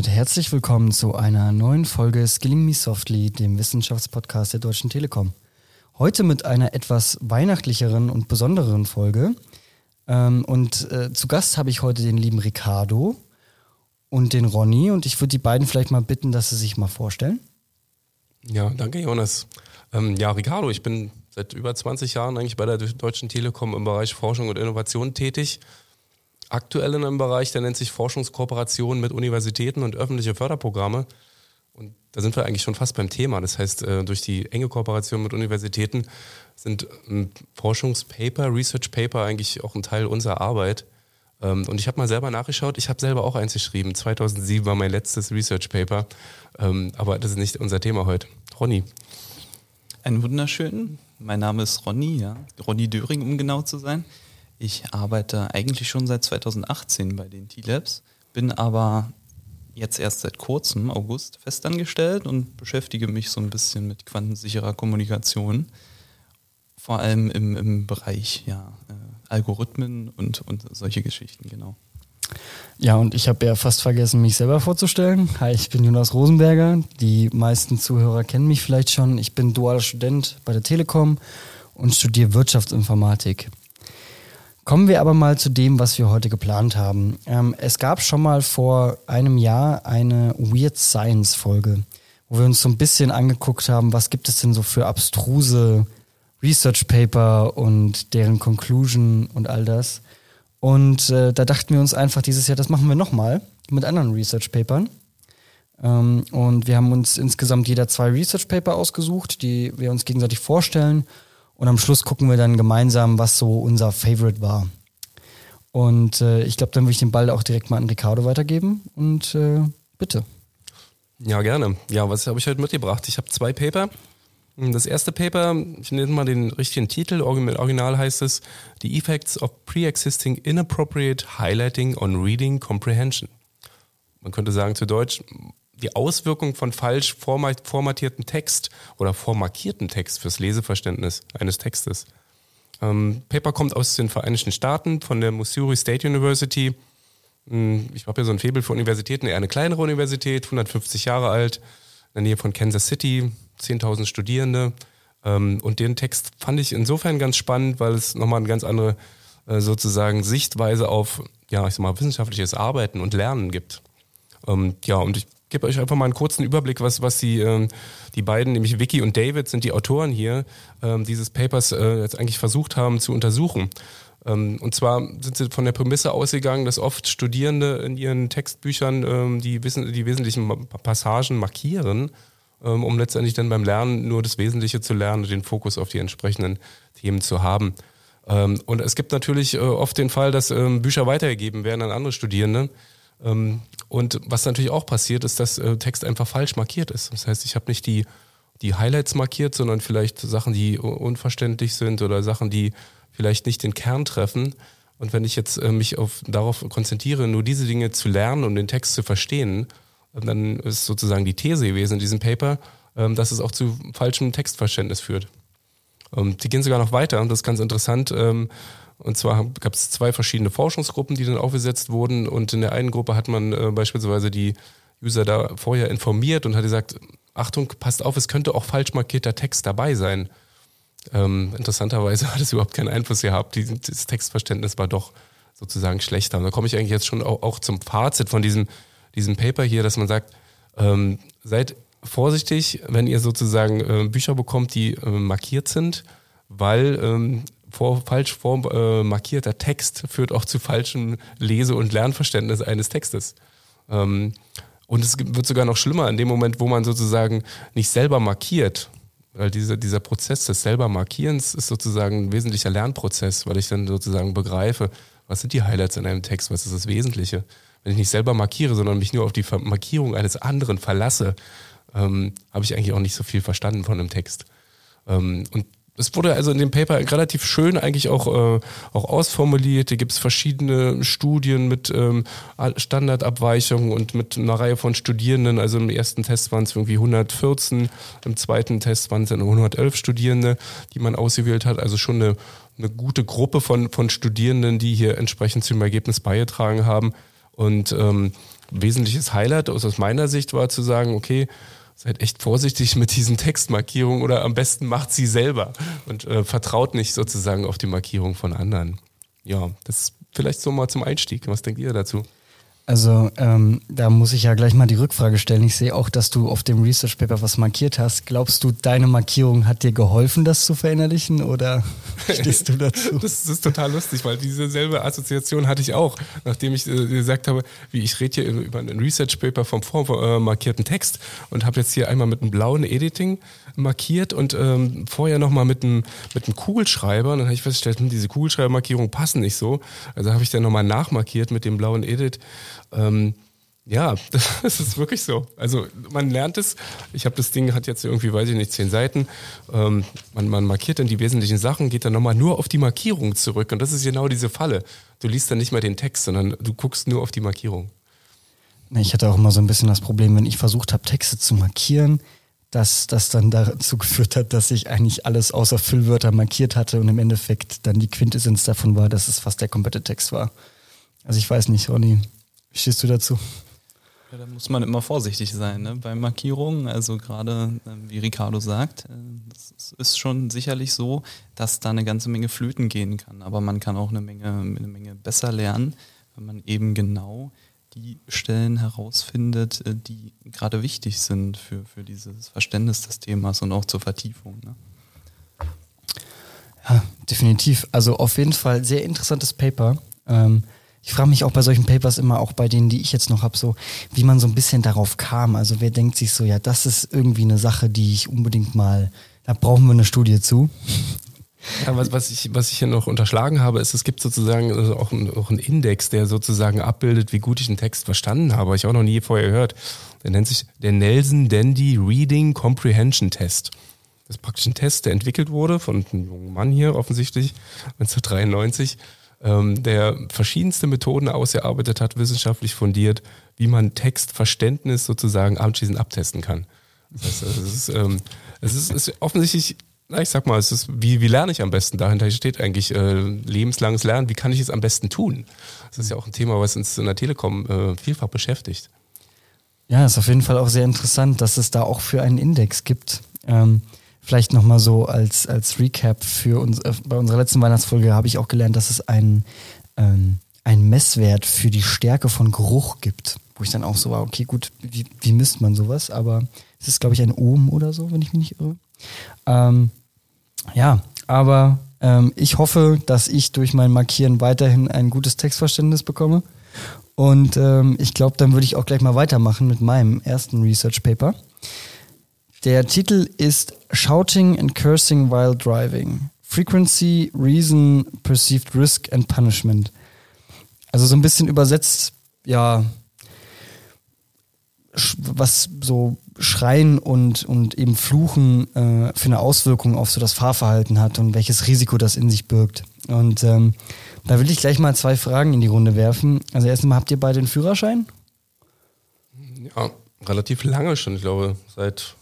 damit herzlich willkommen zu einer neuen Folge Skilling Me Softly, dem Wissenschaftspodcast der Deutschen Telekom. Heute mit einer etwas weihnachtlicheren und besondereren Folge. Ähm, und äh, zu Gast habe ich heute den lieben Ricardo und den Ronny. Und ich würde die beiden vielleicht mal bitten, dass sie sich mal vorstellen. Ja, danke Jonas. Ähm, ja, Ricardo, ich bin seit über 20 Jahren eigentlich bei der Deutschen Telekom im Bereich Forschung und Innovation tätig. Aktuell in einem Bereich, der nennt sich Forschungskooperation mit Universitäten und öffentliche Förderprogramme. Und da sind wir eigentlich schon fast beim Thema. Das heißt, äh, durch die enge Kooperation mit Universitäten sind ähm, Forschungspaper, Research Paper eigentlich auch ein Teil unserer Arbeit. Ähm, und ich habe mal selber nachgeschaut, ich habe selber auch eins geschrieben. 2007 war mein letztes Research Paper. Ähm, aber das ist nicht unser Thema heute. Ronny. Einen wunderschönen. Mein Name ist Ronny, ja. Ronny Döring, um genau zu sein. Ich arbeite eigentlich schon seit 2018 bei den T-Labs, bin aber jetzt erst seit kurzem, August, festangestellt und beschäftige mich so ein bisschen mit quantensicherer Kommunikation. Vor allem im, im Bereich ja, äh, Algorithmen und, und solche Geschichten, genau. Ja, und ich habe ja fast vergessen, mich selber vorzustellen. Hi, ich bin Jonas Rosenberger. Die meisten Zuhörer kennen mich vielleicht schon. Ich bin dualer Student bei der Telekom und studiere Wirtschaftsinformatik. Kommen wir aber mal zu dem, was wir heute geplant haben. Ähm, es gab schon mal vor einem Jahr eine Weird Science Folge, wo wir uns so ein bisschen angeguckt haben, was gibt es denn so für abstruse Research Paper und deren Conclusion und all das. Und äh, da dachten wir uns einfach dieses Jahr, das machen wir nochmal mit anderen Research Papern. Ähm, und wir haben uns insgesamt jeder zwei Research Paper ausgesucht, die wir uns gegenseitig vorstellen. Und am Schluss gucken wir dann gemeinsam, was so unser Favorite war. Und äh, ich glaube, dann würde ich den Ball auch direkt mal an Ricardo weitergeben. Und äh, bitte. Ja, gerne. Ja, was habe ich heute mitgebracht? Ich habe zwei Paper. Das erste Paper, ich nenne mal den richtigen Titel, original heißt es The Effects of Pre-Existing Inappropriate Highlighting on Reading Comprehension. Man könnte sagen zu Deutsch, die Auswirkung von falsch formatierten Text oder vormarkierten Text fürs Leseverständnis eines Textes. Ähm, Paper kommt aus den Vereinigten Staaten von der Missouri State University. Hm, ich habe ja so ein Faible für Universitäten, eher eine kleinere Universität, 150 Jahre alt, in der Nähe von Kansas City, 10.000 Studierende. Ähm, und den Text fand ich insofern ganz spannend, weil es nochmal eine ganz andere äh, sozusagen Sichtweise auf, ja, ich sag mal, wissenschaftliches Arbeiten und Lernen gibt. Ähm, ja, und ich gebe euch einfach mal einen kurzen Überblick, was, was die, ähm, die beiden, nämlich Vicky und David, sind die Autoren hier, dieses Papers äh, jetzt eigentlich versucht haben zu untersuchen. und zwar sind sie von der Prämisse ausgegangen, dass oft Studierende in ihren Textbüchern die, die wesentlichen Passagen markieren ähm, um letztendlich dann beim Lernen nur das Wesentliche zu lernen und den Fokus auf die entsprechenden Themen zu haben. Ähm, und es gibt natürlich äh, oft den Fall, dass ähm, Bücher weitergegeben werden an andere Studierende. Und was natürlich auch passiert, ist, dass äh, Text einfach falsch markiert ist. Das heißt, ich habe nicht die, die Highlights markiert, sondern vielleicht Sachen, die unverständlich sind oder Sachen, die vielleicht nicht den Kern treffen. Und wenn ich jetzt äh, mich auf, darauf konzentriere, nur diese Dinge zu lernen, um den Text zu verstehen, dann ist sozusagen die These gewesen in diesem Paper, ähm, dass es auch zu falschem Textverständnis führt. Und die gehen sogar noch weiter und das ist ganz interessant. Und zwar gab es zwei verschiedene Forschungsgruppen, die dann aufgesetzt wurden. Und in der einen Gruppe hat man äh, beispielsweise die User da vorher informiert und hat gesagt, Achtung, passt auf, es könnte auch falsch markierter Text dabei sein. Ähm, interessanterweise hat es überhaupt keinen Einfluss gehabt. das Textverständnis war doch sozusagen schlechter. Und da komme ich eigentlich jetzt schon auch, auch zum Fazit von diesem diesem Paper hier, dass man sagt, ähm, seid vorsichtig, wenn ihr sozusagen äh, Bücher bekommt, die äh, markiert sind, weil ähm, vor, falsch vor, äh, markierter Text führt auch zu falschem Lese- und Lernverständnis eines Textes. Ähm, und es wird sogar noch schlimmer in dem Moment, wo man sozusagen nicht selber markiert, weil dieser, dieser Prozess des selber Markierens ist sozusagen ein wesentlicher Lernprozess, weil ich dann sozusagen begreife, was sind die Highlights in einem Text, was ist das Wesentliche wenn ich nicht selber markiere, sondern mich nur auf die Markierung eines anderen verlasse, ähm, habe ich eigentlich auch nicht so viel verstanden von einem Text. Ähm, und es wurde also in dem Paper relativ schön eigentlich auch, äh, auch ausformuliert. Hier gibt es verschiedene Studien mit ähm, Standardabweichungen und mit einer Reihe von Studierenden. Also im ersten Test waren es irgendwie 114, im zweiten Test waren es dann 111 Studierende, die man ausgewählt hat. Also schon eine, eine gute Gruppe von, von Studierenden, die hier entsprechend zum Ergebnis beigetragen haben. Und ähm, wesentliches Highlight aus meiner Sicht war zu sagen, okay, seid echt vorsichtig mit diesen Textmarkierungen oder am besten macht sie selber und äh, vertraut nicht sozusagen auf die Markierung von anderen. Ja, das ist vielleicht so mal zum Einstieg. Was denkt ihr dazu? Also ähm, da muss ich ja gleich mal die Rückfrage stellen. Ich sehe auch, dass du auf dem Research Paper was markiert hast. Glaubst du, deine Markierung hat dir geholfen, das zu verinnerlichen oder stehst du dazu? das, ist total lustig, weil diese selbe Assoziation hatte ich auch, nachdem ich äh, gesagt habe, wie ich rede hier über ein Research Paper vom vormarkierten Text und habe jetzt hier einmal mit einem blauen Editing markiert und ähm, vorher nochmal mit einem mit Kugelschreiber. Und dann habe ich festgestellt, hm, diese Kugelschreibermarkierungen passen nicht so. Also habe ich dann nochmal nachmarkiert mit dem blauen Edit ähm, ja, das ist wirklich so. Also man lernt es. Ich habe das Ding, hat jetzt irgendwie, weiß ich nicht, zehn Seiten. Ähm, man, man markiert dann die wesentlichen Sachen, geht dann nochmal nur auf die Markierung zurück. Und das ist genau diese Falle. Du liest dann nicht mehr den Text, sondern du guckst nur auf die Markierung. Ich hatte auch immer so ein bisschen das Problem, wenn ich versucht habe, Texte zu markieren, dass das dann dazu geführt hat, dass ich eigentlich alles außer Füllwörter markiert hatte und im Endeffekt dann die Quintessenz davon war, dass es fast der komplette Text war. Also ich weiß nicht, Ronny, wie stehst du dazu? Ja, da muss man immer vorsichtig sein ne? bei Markierungen. Also gerade, äh, wie Ricardo sagt, äh, es ist schon sicherlich so, dass da eine ganze Menge flöten gehen kann. Aber man kann auch eine Menge, eine Menge besser lernen, wenn man eben genau die Stellen herausfindet, äh, die gerade wichtig sind für, für dieses Verständnis des Themas und auch zur Vertiefung. Ne? Ja, definitiv. Also auf jeden Fall sehr interessantes Paper. Ähm, ich frage mich auch bei solchen Papers immer, auch bei denen, die ich jetzt noch habe, so, wie man so ein bisschen darauf kam. Also wer denkt sich so, ja, das ist irgendwie eine Sache, die ich unbedingt mal, da brauchen wir eine Studie zu. Ja, was, was, ich, was ich hier noch unterschlagen habe, ist, es gibt sozusagen also auch, ein, auch einen Index, der sozusagen abbildet, wie gut ich einen Text verstanden habe. Ich auch noch nie vorher gehört. Der nennt sich der Nelson Dandy Reading Comprehension Test. Das ist praktisch ein Test, der entwickelt wurde von einem jungen Mann hier offensichtlich, 1993 ähm, der verschiedenste Methoden ausgearbeitet hat, wissenschaftlich fundiert, wie man Textverständnis sozusagen abschließend abtesten kann. Das heißt, es ist, ähm, es ist, ist offensichtlich na, ich sag mal, es ist, wie, wie lerne ich am besten? Dahinter steht eigentlich äh, lebenslanges Lernen. Wie kann ich es am besten tun? Das ist ja auch ein Thema, was uns in der Telekom äh, vielfach beschäftigt. Ja, ist auf jeden Fall auch sehr interessant, dass es da auch für einen Index gibt. Ähm, Vielleicht nochmal so als, als Recap für uns, äh, bei unserer letzten Weihnachtsfolge habe ich auch gelernt, dass es einen, ähm, einen Messwert für die Stärke von Geruch gibt. Wo ich dann auch so war, okay, gut, wie, wie misst man sowas? Aber es ist, glaube ich, ein Ohm oder so, wenn ich mich nicht irre. Ähm, ja, aber ähm, ich hoffe, dass ich durch mein Markieren weiterhin ein gutes Textverständnis bekomme. Und ähm, ich glaube, dann würde ich auch gleich mal weitermachen mit meinem ersten Research Paper. Der Titel ist Shouting and Cursing While Driving. Frequency, Reason, Perceived Risk and Punishment. Also so ein bisschen übersetzt, ja, was so Schreien und, und eben Fluchen äh, für eine Auswirkung auf so das Fahrverhalten hat und welches Risiko das in sich birgt. Und ähm, da will ich gleich mal zwei Fragen in die Runde werfen. Also erstmal, habt ihr beide den Führerschein? Ja, relativ lange schon, ich glaube, seit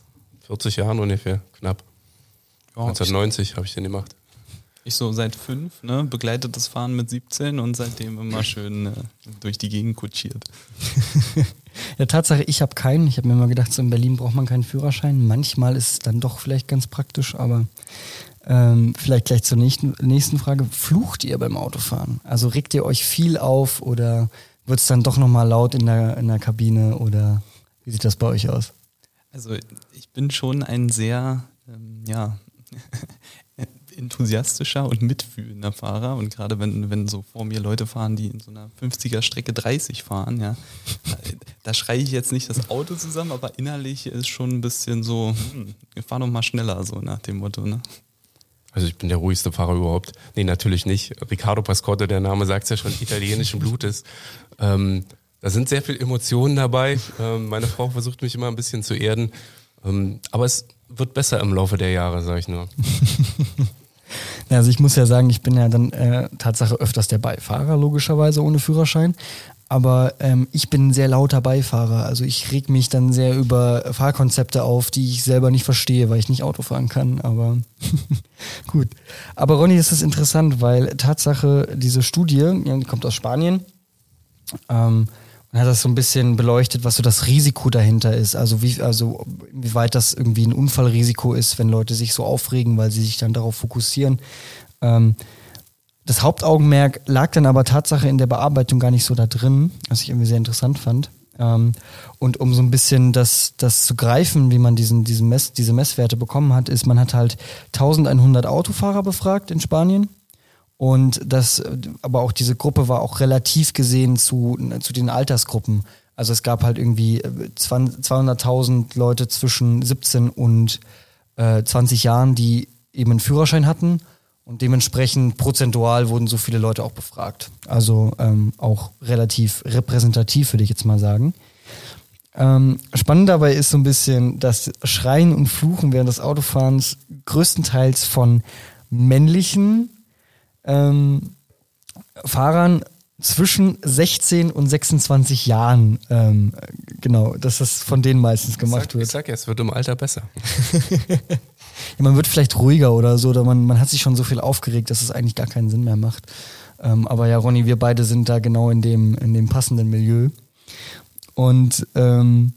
40 Jahren ungefähr, knapp. Ja, 1990 habe ich den gemacht. Ich so seit fünf, ne, begleitetes Fahren mit 17 und seitdem immer schön äh, durch die Gegend kutschiert. ja, Tatsache, ich habe keinen. Ich habe mir immer gedacht, so in Berlin braucht man keinen Führerschein. Manchmal ist es dann doch vielleicht ganz praktisch, aber ähm, vielleicht gleich zur nächsten, nächsten Frage. Flucht ihr beim Autofahren? Also regt ihr euch viel auf oder wird es dann doch nochmal laut in der, in der Kabine oder wie sieht das bei euch aus? Also ich bin schon ein sehr, ähm, ja, enthusiastischer und mitfühlender Fahrer. Und gerade wenn, wenn so vor mir Leute fahren, die in so einer 50er Strecke 30 fahren, ja, da, schreie ich jetzt nicht das Auto zusammen, aber innerlich ist schon ein bisschen so, hm, wir fahren noch mal schneller, so nach dem Motto, ne? Also ich bin der ruhigste Fahrer überhaupt. Nee, natürlich nicht. Riccardo Pascotte, der Name sagt es ja schon, italienischen Blutes. Ähm, da sind sehr viele Emotionen dabei. Ähm, meine Frau versucht mich immer ein bisschen zu erden. Ähm, aber es wird besser im Laufe der Jahre, sage ich nur. also ich muss ja sagen, ich bin ja dann äh, Tatsache öfters der Beifahrer, logischerweise ohne Führerschein. Aber ähm, ich bin ein sehr lauter Beifahrer. Also ich reg mich dann sehr über Fahrkonzepte auf, die ich selber nicht verstehe, weil ich nicht Auto fahren kann. Aber gut. Aber Ronny, das ist interessant, weil Tatsache diese Studie, die kommt aus Spanien, ähm, und hat das so ein bisschen beleuchtet, was so das Risiko dahinter ist. Also wie, also wie weit das irgendwie ein Unfallrisiko ist, wenn Leute sich so aufregen, weil sie sich dann darauf fokussieren. Ähm, das Hauptaugenmerk lag dann aber Tatsache in der Bearbeitung gar nicht so da drin, was ich irgendwie sehr interessant fand. Ähm, und um so ein bisschen das, das zu greifen, wie man diesen, diesen Mess, diese Messwerte bekommen hat, ist, man hat halt 1100 Autofahrer befragt in Spanien. Und das, aber auch diese Gruppe war auch relativ gesehen zu, zu den Altersgruppen. Also es gab halt irgendwie 200.000 Leute zwischen 17 und äh, 20 Jahren, die eben einen Führerschein hatten und dementsprechend prozentual wurden so viele Leute auch befragt. Also ähm, auch relativ repräsentativ, würde ich jetzt mal sagen. Ähm, spannend dabei ist so ein bisschen, dass Schreien und Fluchen während des Autofahrens größtenteils von männlichen ähm, Fahrern zwischen 16 und 26 Jahren, ähm, genau, dass das von denen meistens gemacht ich sag, wird. Ich sag ja, es wird im Alter besser. Ja, man wird vielleicht ruhiger oder so, oder man, man hat sich schon so viel aufgeregt, dass es eigentlich gar keinen Sinn mehr macht. Ähm, aber ja, Ronny, wir beide sind da genau in dem, in dem passenden Milieu. Und ähm,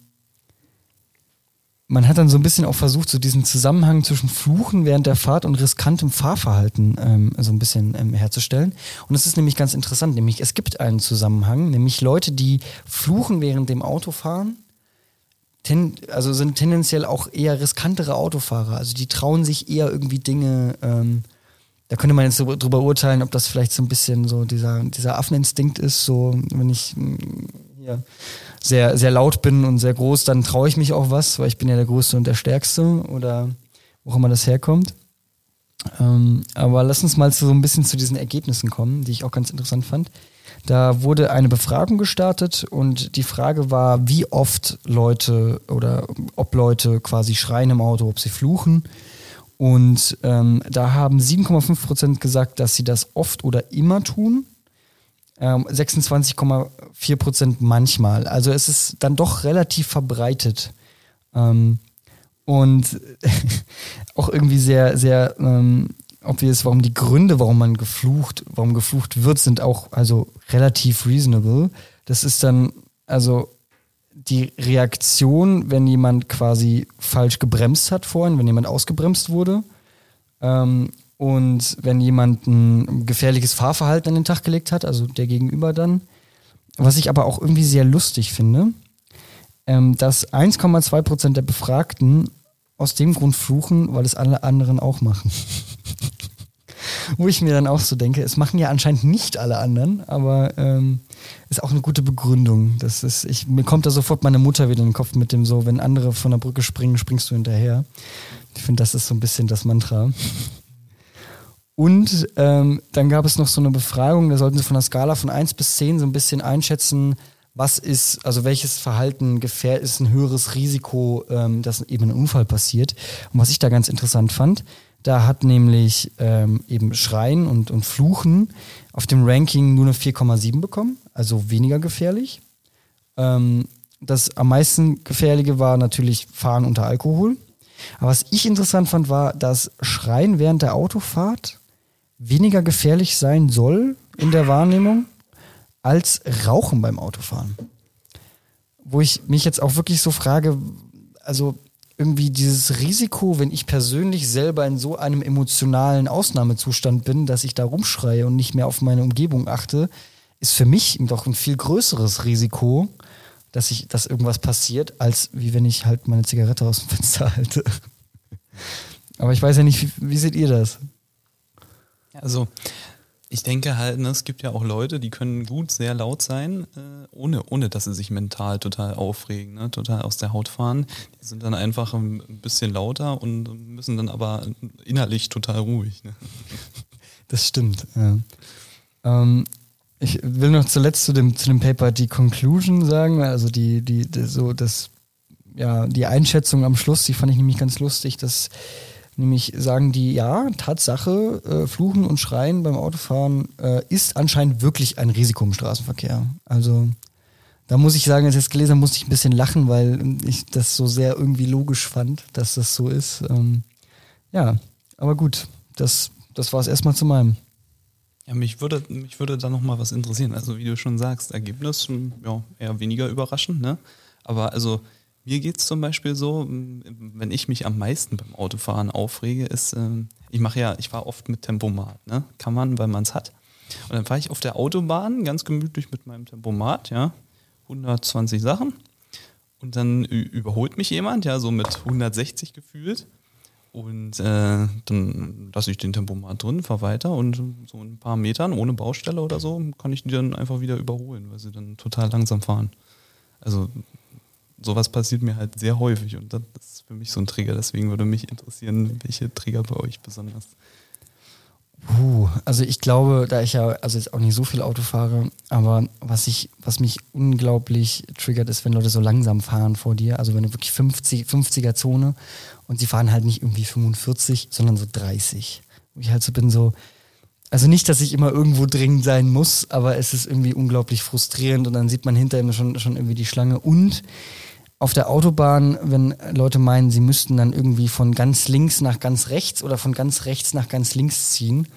man hat dann so ein bisschen auch versucht, so diesen Zusammenhang zwischen Fluchen während der Fahrt und riskantem Fahrverhalten ähm, so ein bisschen ähm, herzustellen. Und das ist nämlich ganz interessant, nämlich es gibt einen Zusammenhang, nämlich Leute, die fluchen während dem Autofahren, ten, also sind tendenziell auch eher riskantere Autofahrer. Also die trauen sich eher irgendwie Dinge, ähm, da könnte man jetzt so drüber urteilen, ob das vielleicht so ein bisschen so dieser, dieser Affeninstinkt ist, so wenn ich hier sehr, sehr laut bin und sehr groß, dann traue ich mich auch was, weil ich bin ja der Größte und der Stärkste oder wo auch immer das herkommt. Ähm, aber lass uns mal so ein bisschen zu diesen Ergebnissen kommen, die ich auch ganz interessant fand. Da wurde eine Befragung gestartet und die Frage war, wie oft Leute oder ob Leute quasi schreien im Auto, ob sie fluchen. Und ähm, da haben 7,5 Prozent gesagt, dass sie das oft oder immer tun. Ähm, 26,4 Prozent manchmal. Also es ist dann doch relativ verbreitet. Ähm, und auch irgendwie sehr, sehr ähm, obvious, warum die Gründe, warum man geflucht, warum geflucht wird, sind auch also relativ reasonable. Das ist dann also die Reaktion, wenn jemand quasi falsch gebremst hat vorhin, wenn jemand ausgebremst wurde ähm, und wenn jemand ein gefährliches Fahrverhalten an den Tag gelegt hat, also der Gegenüber dann. Was ich aber auch irgendwie sehr lustig finde, ähm, dass 1,2 Prozent der Befragten aus dem Grund fluchen, weil es alle anderen auch machen. Wo ich mir dann auch so denke, es machen ja anscheinend nicht alle anderen, aber ähm, ist auch eine gute Begründung. Das ist, ich, mir kommt da sofort meine Mutter wieder in den Kopf mit dem so, wenn andere von der Brücke springen, springst du hinterher. Ich finde, das ist so ein bisschen das Mantra. Und ähm, dann gab es noch so eine Befragung, da sollten sie von der Skala von 1 bis 10 so ein bisschen einschätzen, was ist, also welches Verhalten gefährdet ist ein höheres Risiko, ähm, dass eben ein Unfall passiert. Und was ich da ganz interessant fand, da hat nämlich ähm, eben Schreien und, und Fluchen auf dem Ranking nur eine 4,7 bekommen, also weniger gefährlich. Ähm, das am meisten gefährliche war natürlich Fahren unter Alkohol. Aber was ich interessant fand, war, dass Schreien während der Autofahrt weniger gefährlich sein soll in der Wahrnehmung als Rauchen beim Autofahren. Wo ich mich jetzt auch wirklich so frage, also irgendwie dieses Risiko, wenn ich persönlich selber in so einem emotionalen Ausnahmezustand bin, dass ich da rumschreie und nicht mehr auf meine Umgebung achte, ist für mich doch ein viel größeres Risiko, dass ich, dass irgendwas passiert, als wie wenn ich halt meine Zigarette aus dem Fenster halte. Aber ich weiß ja nicht, wie, wie seht ihr das? Also, ich denke halt, ne, es gibt ja auch Leute, die können gut sehr laut sein, äh, ohne, ohne dass sie sich mental total aufregen, ne, total aus der Haut fahren. Die sind dann einfach ein bisschen lauter und müssen dann aber innerlich total ruhig. Ne? Das stimmt. Ja. Ähm, ich will noch zuletzt zu dem, zu dem Paper die Conclusion sagen, also die, die, die so das, ja, die Einschätzung am Schluss, die fand ich nämlich ganz lustig, dass Nämlich sagen die, ja, Tatsache, äh, Fluchen und Schreien beim Autofahren äh, ist anscheinend wirklich ein Risiko im Straßenverkehr. Also da muss ich sagen, als ich das gelesen habe, musste ich ein bisschen lachen, weil ich das so sehr irgendwie logisch fand, dass das so ist. Ähm, ja, aber gut, das, das war es erstmal zu meinem. Ja, mich würde, mich würde da noch mal was interessieren. Also wie du schon sagst, Ergebnis hm, ja, eher weniger überraschend, ne? Aber also mir geht es zum Beispiel so, wenn ich mich am meisten beim Autofahren aufrege, ist, äh, ich mache ja, ich fahre oft mit Tempomat, ne? Kann man, weil man es hat. Und dann fahre ich auf der Autobahn ganz gemütlich mit meinem Tempomat, ja, 120 Sachen. Und dann überholt mich jemand, ja, so mit 160 gefühlt. Und äh, dann lasse ich den Tempomat drin, fahre weiter und so ein paar Metern ohne Baustelle oder so kann ich die dann einfach wieder überholen, weil sie dann total langsam fahren. Also sowas passiert mir halt sehr häufig und das ist für mich so ein Trigger. Deswegen würde mich interessieren, welche Trigger bei euch besonders Puh, also ich glaube, da ich ja also jetzt auch nicht so viel Auto fahre, aber was ich, was mich unglaublich triggert, ist, wenn Leute so langsam fahren vor dir. Also wenn du wirklich 50, 50er Zone und sie fahren halt nicht irgendwie 45, sondern so 30. Und ich halt so bin so, also nicht, dass ich immer irgendwo dringend sein muss, aber es ist irgendwie unglaublich frustrierend und dann sieht man hinter ihm schon, schon irgendwie die Schlange und auf der Autobahn, wenn Leute meinen, sie müssten dann irgendwie von ganz links nach ganz rechts oder von ganz rechts nach ganz links ziehen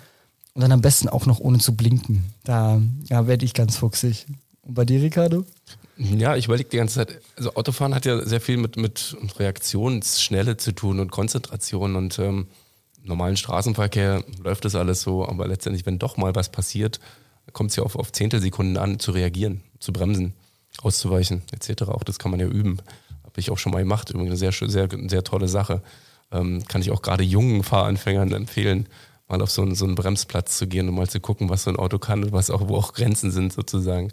und dann am besten auch noch ohne zu blinken. Da ja, werde ich ganz fuchsig. Und bei dir, Ricardo? Ja, ich überlege die ganze Zeit, also Autofahren hat ja sehr viel mit, mit Reaktionsschnelle zu tun und Konzentration und ähm, normalen Straßenverkehr läuft das alles so, aber letztendlich, wenn doch mal was passiert, kommt es ja auf, auf Zehntelsekunden an, zu reagieren, zu bremsen auszuweichen etc. Auch das kann man ja üben. Habe ich auch schon mal gemacht. Übrigens eine sehr, sehr, sehr tolle Sache. Ähm, kann ich auch gerade jungen Fahranfängern empfehlen, mal auf so einen, so einen Bremsplatz zu gehen und mal zu gucken, was so ein Auto kann und was auch, wo auch Grenzen sind sozusagen.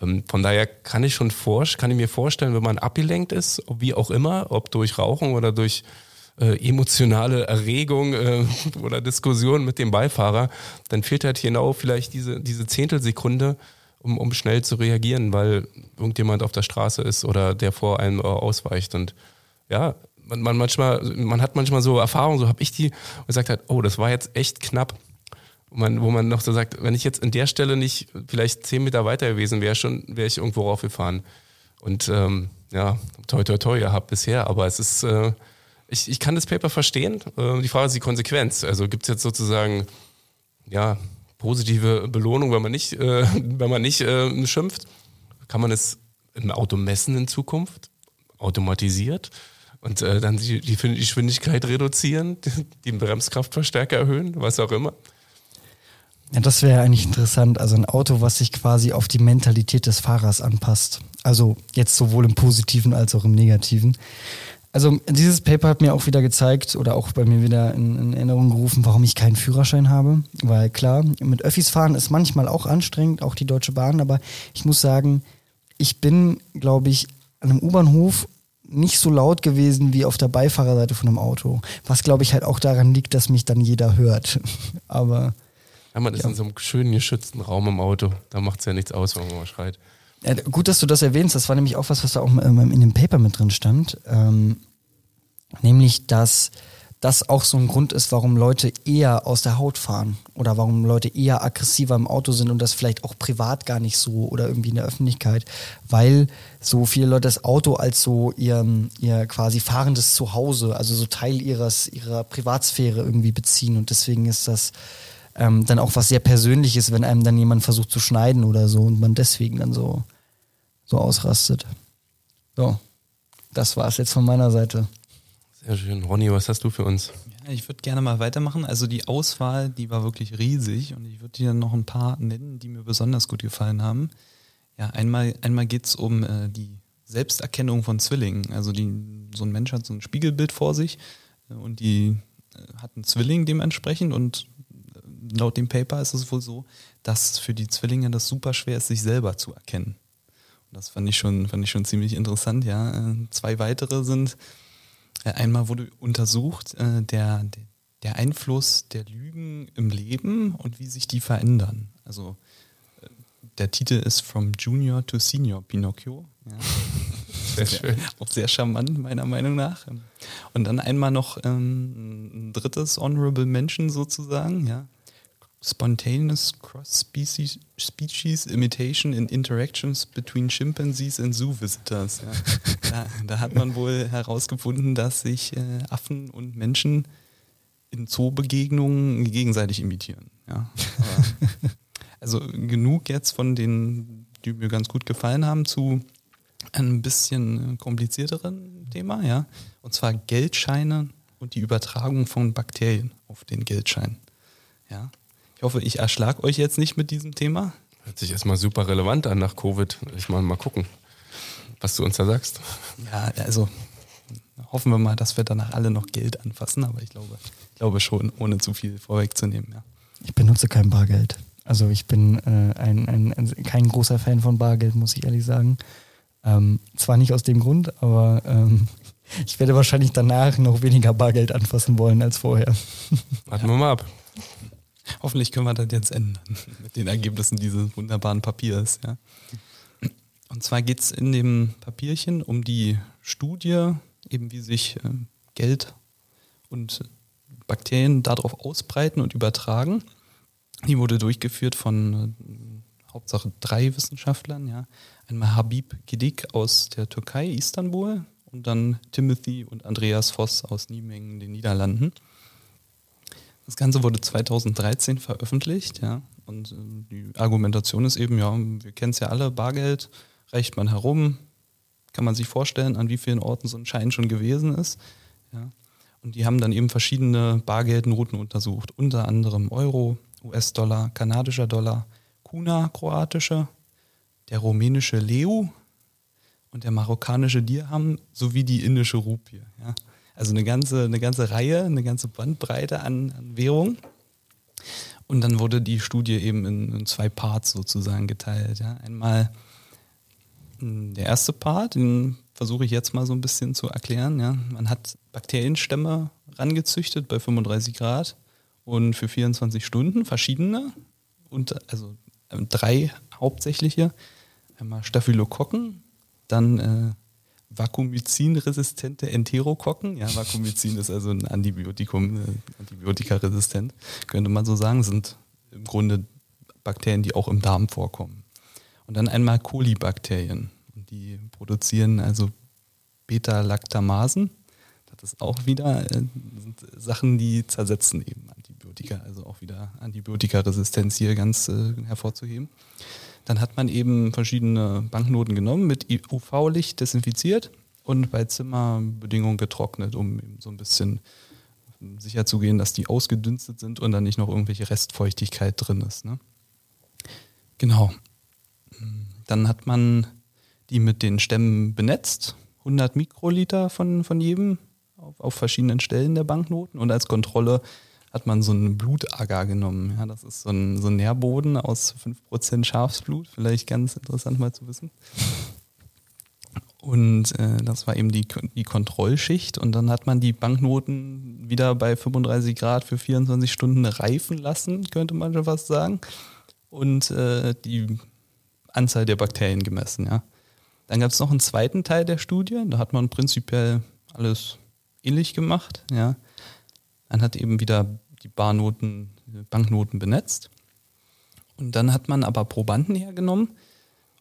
Ähm, von daher kann ich schon vor, kann ich mir vorstellen, wenn man abgelenkt ist, wie auch immer, ob durch Rauchen oder durch äh, emotionale Erregung äh, oder Diskussion mit dem Beifahrer, dann fehlt halt genau vielleicht diese, diese Zehntelsekunde, um, um schnell zu reagieren, weil irgendjemand auf der Straße ist oder der vor einem äh, ausweicht. Und ja, man, man manchmal, man hat manchmal so Erfahrungen, so habe ich die, und gesagt hat, oh, das war jetzt echt knapp. Man, wo man noch so sagt, wenn ich jetzt in der Stelle nicht vielleicht zehn Meter weiter gewesen wäre, schon wäre ich irgendwo raufgefahren. Und ähm, ja, toi toi toi, ihr habt bisher, aber es ist, äh, ich, ich kann das Paper verstehen. Äh, die Frage ist die Konsequenz. Also gibt es jetzt sozusagen, ja, positive Belohnung, wenn man nicht, äh, wenn man nicht äh, schimpft. Kann man es im Auto messen in Zukunft? Automatisiert? Und äh, dann die, die Geschwindigkeit reduzieren, die Bremskraftverstärker erhöhen, was auch immer. Ja, das wäre eigentlich interessant. Also ein Auto, was sich quasi auf die Mentalität des Fahrers anpasst. Also jetzt sowohl im Positiven als auch im Negativen. Also dieses Paper hat mir auch wieder gezeigt oder auch bei mir wieder in, in, Erinnerung gerufen, warum ich keinen Führerschein habe. Weil klar, mit Öffis fahren ist manchmal auch anstrengend, auch die Deutsche Bahn, aber ich muss sagen, ich bin, glaube ich, an einem U-Bahnhof nicht so laut gewesen wie auf der Beifahrerseite von einem Auto. Was, glaube ich, halt auch daran liegt, dass mich dann jeder hört. aber. Ja, man ist ja. in so einem schönen geschützten Raum im Auto. Da macht es ja nichts aus, wenn man mal schreit. Ja, gut, dass du das erwähnst. Das war nämlich auch was, was da auch in dem Paper mit drin stand. Ähm, nämlich, dass das auch so ein Grund ist, warum Leute eher aus der Haut fahren oder warum Leute eher aggressiver im Auto sind und das vielleicht auch privat gar nicht so oder irgendwie in der Öffentlichkeit, weil so viele Leute das Auto als so ihr, ihr quasi fahrendes Zuhause, also so Teil ihres, ihrer Privatsphäre irgendwie beziehen und deswegen ist das ähm, dann auch was sehr Persönliches, wenn einem dann jemand versucht zu schneiden oder so und man deswegen dann so, so ausrastet. So, das war es jetzt von meiner Seite. Sehr schön. Ronny, was hast du für uns? Ja, ich würde gerne mal weitermachen. Also die Auswahl, die war wirklich riesig und ich würde dir noch ein paar nennen, die mir besonders gut gefallen haben. Ja, einmal, einmal geht es um äh, die Selbsterkennung von Zwillingen. Also die, so ein Mensch hat so ein Spiegelbild vor sich äh, und die äh, hat einen Zwilling dementsprechend und laut dem Paper ist es wohl so, dass für die Zwillinge das super schwer ist, sich selber zu erkennen. Und das fand ich schon, fand ich schon ziemlich interessant, ja. Äh, zwei weitere sind, äh, einmal wurde untersucht, äh, der, der Einfluss der Lügen im Leben und wie sich die verändern. Also der Titel ist From Junior to Senior Pinocchio. Ja. Sehr schön. Auch sehr charmant, meiner Meinung nach. Und dann einmal noch ähm, ein drittes Honorable Mention sozusagen, ja. Spontaneous cross-species species imitation in interactions between chimpanzees and zoo visitors. Ja. Da, da, hat man wohl herausgefunden, dass sich äh, Affen und Menschen in Zoobegegnungen gegenseitig imitieren. Ja. Also genug jetzt von den, die mir ganz gut gefallen haben, zu einem bisschen komplizierteren Thema, ja. Und zwar Geldscheine und die Übertragung von Bakterien auf den Geldschein. Ja. Ich hoffe, ich erschlag euch jetzt nicht mit diesem Thema. Hört sich erstmal super relevant an nach Covid. Ich mal mal gucken, was du uns da sagst. Ja, also hoffen wir mal, dass wir danach alle noch Geld anfassen, aber ich glaube, ich glaube schon, ohne zu viel vorwegzunehmen, ja. Ich benutze kein Bargeld. Also ich bin äh, ein, ein, ein, kein großer Fan von Bargeld, muss ich ehrlich sagen. Ähm, zwar nicht aus dem Grund, aber ähm, ich werde wahrscheinlich danach noch weniger Bargeld anfassen wollen als vorher. Warten wir mal ab. Hoffentlich können wir das jetzt ändern mit den Ergebnissen dieses wunderbaren Papiers. Ja. Und zwar geht es in dem Papierchen um die Studie, eben wie sich äh, Geld und Bakterien darauf ausbreiten und übertragen. Die wurde durchgeführt von äh, Hauptsache drei Wissenschaftlern. Ja. Einmal Habib Gedik aus der Türkei, Istanbul, und dann Timothy und Andreas Voss aus Niemengen, den Niederlanden. Das Ganze wurde 2013 veröffentlicht, ja. Und äh, die Argumentation ist eben, ja, wir kennen es ja alle, Bargeld reicht man herum, kann man sich vorstellen, an wie vielen Orten so ein Schein schon gewesen ist. Ja. Und die haben dann eben verschiedene Bargeldnoten untersucht, unter anderem Euro, US-Dollar, kanadischer Dollar, Kuna, kroatische, der rumänische Leu und der marokkanische Dirham sowie die indische Rupie. Ja. Also eine ganze, eine ganze Reihe, eine ganze Bandbreite an, an Währungen. Und dann wurde die Studie eben in, in zwei Parts sozusagen geteilt. Ja. Einmal hm, der erste Part, den versuche ich jetzt mal so ein bisschen zu erklären. Ja. Man hat Bakterienstämme rangezüchtet bei 35 Grad und für 24 Stunden verschiedene, und also äh, drei hauptsächliche. Einmal Staphylokokken, dann äh, Vakuumycin-resistente Enterokokken. Ja, Vakuumycin ist also ein Antibiotikum, äh, antibiotikaresistent, könnte man so sagen, sind im Grunde Bakterien, die auch im Darm vorkommen. Und dann einmal Kolibakterien. Die produzieren also Beta-Lactamasen. Das ist auch wieder äh, Sachen, die zersetzen eben Antibiotika, also auch wieder Antibiotikaresistenz hier ganz äh, hervorzuheben. Dann hat man eben verschiedene Banknoten genommen, mit UV-Licht desinfiziert und bei Zimmerbedingungen getrocknet, um so ein bisschen sicher zu gehen, dass die ausgedünstet sind und dann nicht noch irgendwelche Restfeuchtigkeit drin ist. Ne? Genau. Dann hat man die mit den Stämmen benetzt, 100 Mikroliter von, von jedem auf, auf verschiedenen Stellen der Banknoten und als Kontrolle hat man so einen Blutagar genommen. Ja, das ist so ein, so ein Nährboden aus 5% Schafsblut, vielleicht ganz interessant mal zu wissen. Und äh, das war eben die, die Kontrollschicht. Und dann hat man die Banknoten wieder bei 35 Grad für 24 Stunden reifen lassen, könnte man schon fast sagen. Und äh, die Anzahl der Bakterien gemessen. Ja. Dann gab es noch einen zweiten Teil der Studie. Da hat man prinzipiell alles ähnlich gemacht. Ja. Man hat eben wieder die Barnoten, Banknoten benetzt. Und dann hat man aber Probanden hergenommen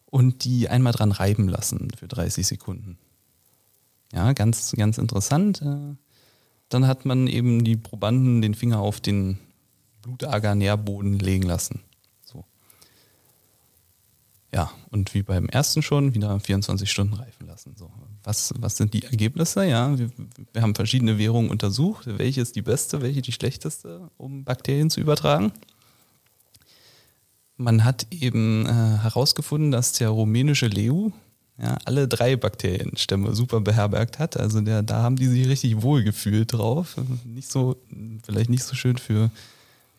und die einmal dran reiben lassen für 30 Sekunden. Ja, ganz, ganz interessant. Äh, dann hat man eben die Probanden den Finger auf den Blutager-Nährboden legen lassen. Ja, und wie beim ersten schon, wieder 24 Stunden reifen lassen. So. Was, was sind die Ergebnisse? Ja, wir, wir haben verschiedene Währungen untersucht. Welche ist die beste, welche die schlechteste, um Bakterien zu übertragen? Man hat eben äh, herausgefunden, dass der rumänische Leu ja, alle drei Bakterienstämme super beherbergt hat. Also der, da haben die sich richtig wohlgefühlt drauf. Nicht so, vielleicht nicht so schön für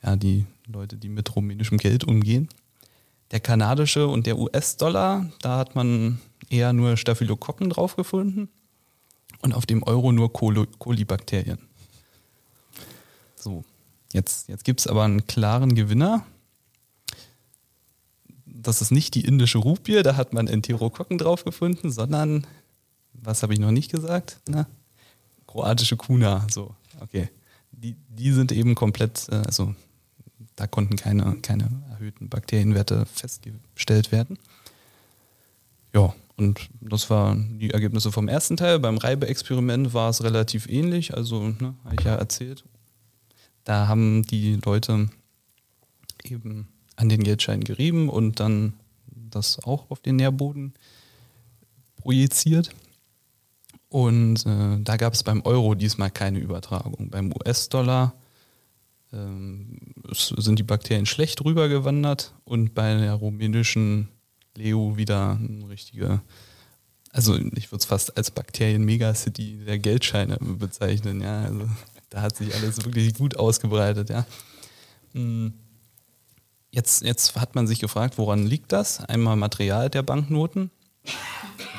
ja, die Leute, die mit rumänischem Geld umgehen. Der kanadische und der US-Dollar, da hat man eher nur Staphylokokken drauf gefunden und auf dem Euro nur Kolibakterien. So, jetzt, jetzt gibt es aber einen klaren Gewinner. Das ist nicht die indische Rupie, da hat man Enterokokken drauf gefunden, sondern, was habe ich noch nicht gesagt? Na, kroatische Kuna. So, okay. Die, die sind eben komplett, äh, also da konnten keine, keine erhöhten Bakterienwerte festgestellt werden. Ja, und das waren die Ergebnisse vom ersten Teil. Beim Reibeexperiment war es relativ ähnlich, also ne, habe ich ja erzählt. Da haben die Leute eben an den Geldschein gerieben und dann das auch auf den Nährboden projiziert. Und äh, da gab es beim Euro diesmal keine Übertragung. Beim US-Dollar sind die Bakterien schlecht rübergewandert und bei der rumänischen Leo wieder ein richtiger, also ich würde es fast als Bakterien-Megacity der Geldscheine bezeichnen, ja. Also da hat sich alles wirklich gut ausgebreitet, ja. Hm. Jetzt, jetzt hat man sich gefragt, woran liegt das? Einmal Material der Banknoten.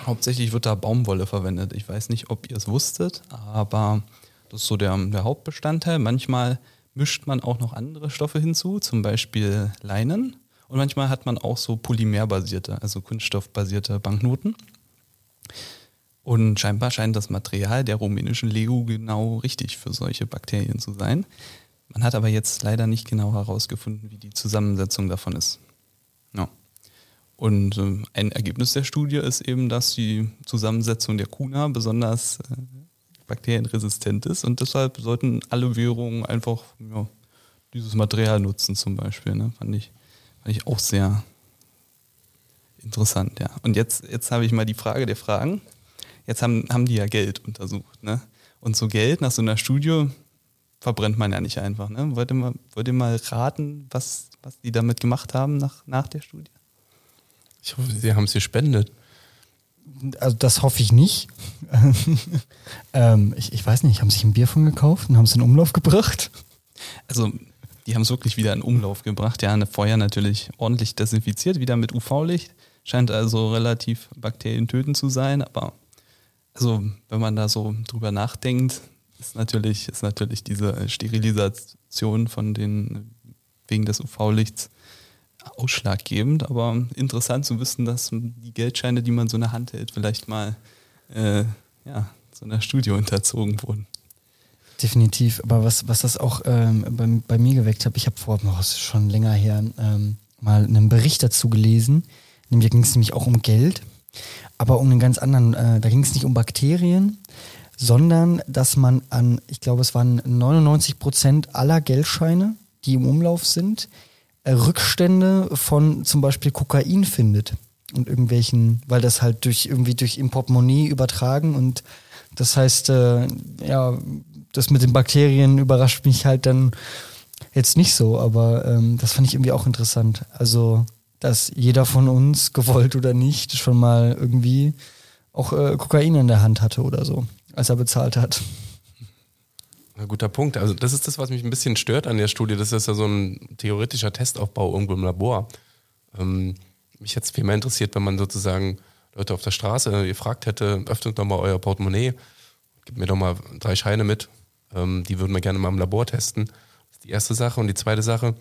Hauptsächlich wird da Baumwolle verwendet. Ich weiß nicht, ob ihr es wusstet, aber das ist so der, der Hauptbestandteil. Manchmal mischt man auch noch andere Stoffe hinzu, zum Beispiel Leinen. Und manchmal hat man auch so polymerbasierte, also kunststoffbasierte Banknoten. Und scheinbar scheint das Material der rumänischen Leu genau richtig für solche Bakterien zu sein. Man hat aber jetzt leider nicht genau herausgefunden, wie die Zusammensetzung davon ist. Ja. Und äh, ein Ergebnis der Studie ist eben, dass die Zusammensetzung der Kuna besonders äh, bakterienresistent ist und deshalb sollten alle Währungen einfach ja, dieses Material nutzen zum Beispiel. Ne? Fand, ich, fand ich auch sehr interessant, ja. Und jetzt, jetzt habe ich mal die Frage der Fragen. Jetzt haben, haben die ja Geld untersucht, ne? Und so Geld nach so einer Studie verbrennt man ja nicht einfach. Ne? Wollt, ihr mal, wollt ihr mal raten, was, was die damit gemacht haben nach, nach der Studie? Ich hoffe, sie haben es gespendet. Also das hoffe ich nicht. ähm, ich, ich weiß nicht, haben sich ein Bier von gekauft und haben es in Umlauf gebracht? Also die haben es wirklich wieder in Umlauf gebracht. Ja, vorher natürlich ordentlich desinfiziert, wieder mit UV-Licht. Scheint also relativ bakterientötend zu sein, aber also wenn man da so drüber nachdenkt, ist natürlich, ist natürlich diese Sterilisation von den, wegen des UV-Lichts ausschlaggebend, aber interessant zu wissen, dass die Geldscheine, die man so in der Hand hält, vielleicht mal äh, ja, so einer Studie unterzogen wurden. Definitiv, aber was, was das auch ähm, bei, bei, mir geweckt hat, ich habe vor, oh, schon länger her, ähm, mal einen Bericht dazu gelesen, nämlich ging es nämlich auch um Geld, aber um einen ganz anderen, äh, da ging es nicht um Bakterien, sondern dass man an, ich glaube, es waren 99 Prozent aller Geldscheine, die im Umlauf sind, Rückstände von zum Beispiel Kokain findet und irgendwelchen, weil das halt durch irgendwie durch im Portemonnaie übertragen und das heißt, äh, ja, das mit den Bakterien überrascht mich halt dann jetzt nicht so, aber ähm, das fand ich irgendwie auch interessant. Also, dass jeder von uns, gewollt oder nicht, schon mal irgendwie auch äh, Kokain in der Hand hatte oder so als er bezahlt hat. Ein guter Punkt. Also das ist das, was mich ein bisschen stört an der Studie. Das ist ja so ein theoretischer Testaufbau irgendwo im Labor. Ähm, mich hätte es viel mehr interessiert, wenn man sozusagen Leute auf der Straße gefragt hätte, öffnet doch mal euer Portemonnaie, gib mir doch mal drei Scheine mit. Ähm, die würden wir gerne mal im Labor testen. Das ist die erste Sache. Und die zweite Sache,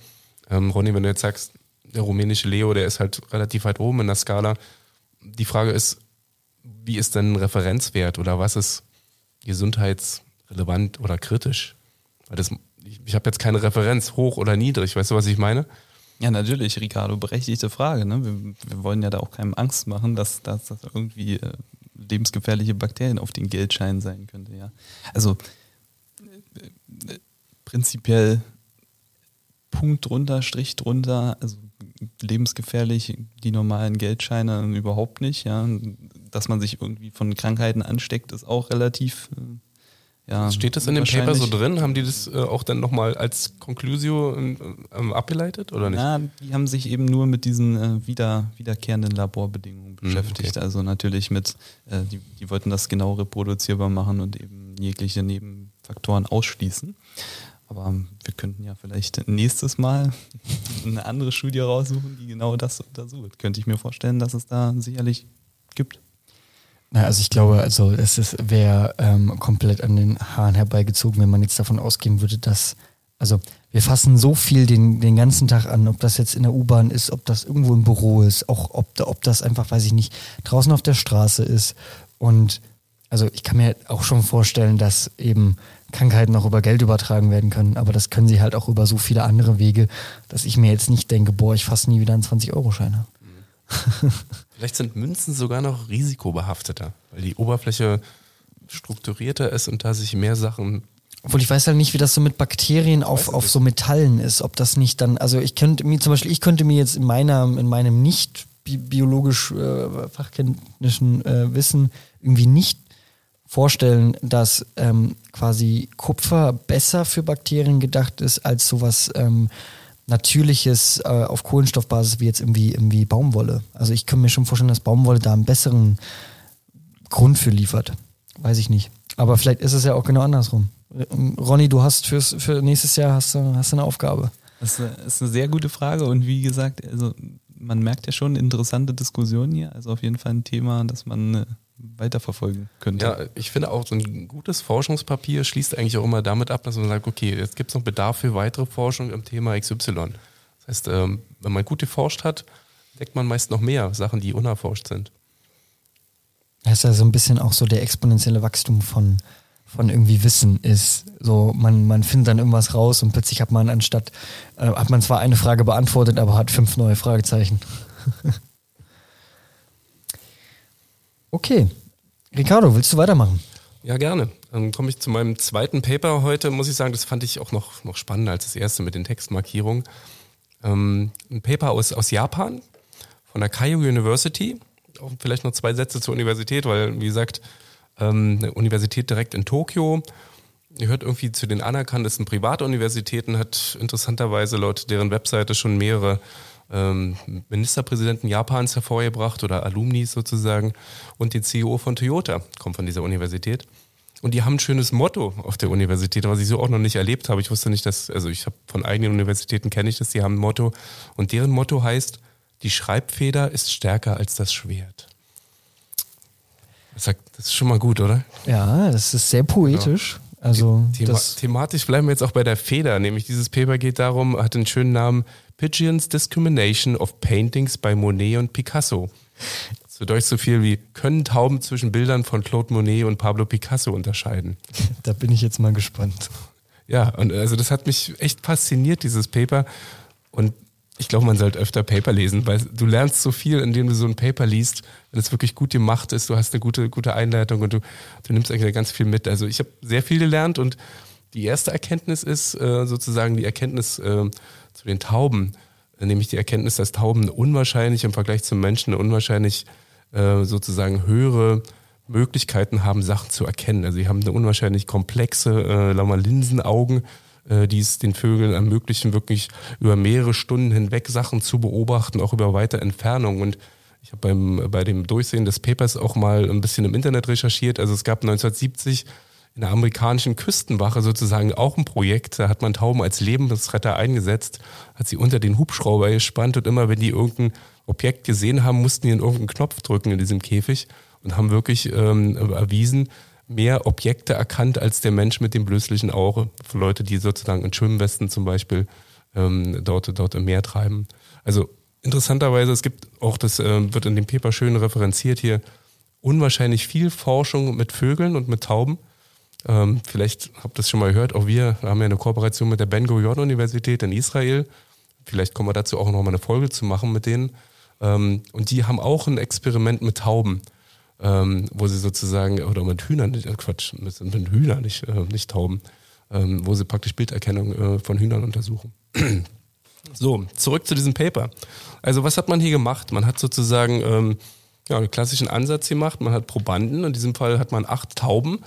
ähm, Ronny, wenn du jetzt sagst, der rumänische Leo, der ist halt relativ weit oben in der Skala. Die Frage ist, wie ist denn ein Referenzwert oder was ist gesundheitsrelevant oder kritisch? Weil das, ich, ich habe jetzt keine Referenz, hoch oder niedrig, weißt du, was ich meine? Ja, natürlich, Ricardo, berechtigte Frage. Ne? Wir, wir wollen ja da auch keinem Angst machen, dass, das irgendwie äh, lebensgefährliche Bakterien auf den Geldscheinen sein könnte. Ja. Also äh, prinzipiell Punkt drunter, Strich drunter, also lebensgefährlich die normalen Geldscheine überhaupt nicht. Ja. Dass man sich irgendwie von Krankheiten ansteckt, ist auch relativ. Ja, Steht das in dem Paper so drin? Haben die das äh, auch dann nochmal als Conclusio äh, ähm, abgeleitet oder nicht? Ja, die haben sich eben nur mit diesen äh, wieder, wiederkehrenden Laborbedingungen hm, beschäftigt. Okay. Also natürlich mit, äh, die, die wollten das genau reproduzierbar machen und eben jegliche Nebenfaktoren ausschließen. Aber wir könnten ja vielleicht nächstes Mal eine andere Studie raussuchen, die genau das untersucht. Könnte ich mir vorstellen, dass es da sicherlich gibt. Na, also ich glaube, also es wäre ähm, komplett an den Haaren herbeigezogen, wenn man jetzt davon ausgehen würde, dass, also wir fassen so viel den, den ganzen Tag an, ob das jetzt in der U-Bahn ist, ob das irgendwo im Büro ist, auch ob, ob das einfach, weiß ich nicht, draußen auf der Straße ist. Und also ich kann mir auch schon vorstellen, dass eben Krankheiten auch über Geld übertragen werden können, aber das können sie halt auch über so viele andere Wege, dass ich mir jetzt nicht denke, boah, ich fasse nie wieder einen 20-Euro-Schein ab. Vielleicht sind Münzen sogar noch risikobehafteter, weil die Oberfläche strukturierter ist und da sich mehr Sachen obwohl ich weiß halt nicht, wie das so mit Bakterien auf, auf so Metallen ist, ob das nicht dann, also ich könnte mir zum Beispiel, ich könnte mir jetzt in meiner, in meinem nicht bi biologisch äh, fachkenntnischen äh, Wissen irgendwie nicht vorstellen, dass ähm, quasi Kupfer besser für Bakterien gedacht ist als sowas ähm, natürliches äh, auf Kohlenstoffbasis wie jetzt irgendwie, irgendwie Baumwolle. Also ich kann mir schon vorstellen, dass Baumwolle da einen besseren Grund für liefert. Weiß ich nicht. Aber vielleicht ist es ja auch genau andersrum. Ronny, du hast fürs, für nächstes Jahr hast, hast eine Aufgabe. Das ist eine sehr gute Frage und wie gesagt, also man merkt ja schon interessante Diskussionen hier. Also auf jeden Fall ein Thema, das man äh, weiterverfolgen könnte. Ja, ich finde auch, so ein gutes Forschungspapier schließt eigentlich auch immer damit ab, dass man sagt, okay, jetzt gibt es noch Bedarf für weitere Forschung im Thema XY. Das heißt, ähm, wenn man gut geforscht hat, deckt man meist noch mehr Sachen, die unerforscht sind. Das ist ja so ein bisschen auch so der exponentielle Wachstum von, von irgendwie Wissen ist. So, man, man findet dann irgendwas raus und plötzlich hat man anstatt, äh, hat man zwar eine Frage beantwortet, aber hat fünf neue Fragezeichen. Okay. Ricardo, willst du weitermachen? Ja, gerne. Dann komme ich zu meinem zweiten Paper heute. Muss ich sagen, das fand ich auch noch, noch spannender als das erste mit den Textmarkierungen. Ähm, ein Paper aus, aus Japan von der Keio University. Auch vielleicht noch zwei Sätze zur Universität, weil, wie gesagt, ähm, eine Universität direkt in Tokio. Gehört irgendwie zu den anerkanntesten Privatuniversitäten, hat interessanterweise laut deren Webseite schon mehrere ähm, Ministerpräsidenten Japans hervorgebracht oder Alumni sozusagen und den CEO von Toyota kommt von dieser Universität. Und die haben ein schönes Motto auf der Universität, was ich so auch noch nicht erlebt habe. Ich wusste nicht, dass, also ich habe von eigenen Universitäten kenne ich das, die haben ein Motto. Und deren Motto heißt, die Schreibfeder ist stärker als das Schwert. Das ist schon mal gut, oder? Ja, das ist sehr poetisch. Genau. Also Thema, thematisch bleiben wir jetzt auch bei der Feder, nämlich dieses Paper geht darum, hat einen schönen Namen, Pigeons Discrimination of Paintings by Monet und Picasso. Das bedeutet so viel wie, können Tauben zwischen Bildern von Claude Monet und Pablo Picasso unterscheiden? Da bin ich jetzt mal gespannt. Ja, und also das hat mich echt fasziniert, dieses Paper. Und ich glaube, man sollte öfter Paper lesen, weil du lernst so viel, indem du so ein Paper liest, wenn es wirklich gut gemacht ist, du hast eine gute, gute Einleitung und du, du nimmst eigentlich ganz viel mit. Also ich habe sehr viel gelernt und die erste Erkenntnis ist äh, sozusagen die Erkenntnis, äh, zu den Tauben, äh, nämlich die Erkenntnis, dass Tauben unwahrscheinlich im Vergleich zum Menschen unwahrscheinlich äh, sozusagen höhere Möglichkeiten haben, Sachen zu erkennen. Also sie haben eine unwahrscheinlich komplexe äh, Linsenaugen, die es den Vögeln ermöglichen, wirklich über mehrere Stunden hinweg Sachen zu beobachten, auch über weite Entfernungen. Und ich habe bei dem Durchsehen des Papers auch mal ein bisschen im Internet recherchiert. Also es gab 1970 in der amerikanischen Küstenwache sozusagen auch ein Projekt. Da hat man Tauben als Lebensretter eingesetzt, hat sie unter den Hubschrauber gespannt und immer wenn die irgendein Objekt gesehen haben, mussten die in irgendeinen Knopf drücken in diesem Käfig und haben wirklich ähm, erwiesen, mehr Objekte erkannt als der Mensch mit dem blößlichen Auge. Für Leute, die sozusagen in Schwimmwesten zum Beispiel ähm, dort, dort im Meer treiben. Also interessanterweise, es gibt auch, das äh, wird in dem Paper schön referenziert hier, unwahrscheinlich viel Forschung mit Vögeln und mit Tauben ähm, vielleicht habt ihr das schon mal gehört, auch wir haben ja eine Kooperation mit der Ben Gurion Universität in Israel. Vielleicht kommen wir dazu auch noch mal eine Folge zu machen mit denen. Ähm, und die haben auch ein Experiment mit Tauben, ähm, wo sie sozusagen, oder mit Hühnern, äh, Quatsch, mit, mit Hühnern, nicht, äh, nicht Tauben, ähm, wo sie praktisch Bilderkennung äh, von Hühnern untersuchen. so, zurück zu diesem Paper. Also was hat man hier gemacht? Man hat sozusagen ähm, ja, einen klassischen Ansatz gemacht. Man hat Probanden, in diesem Fall hat man acht Tauben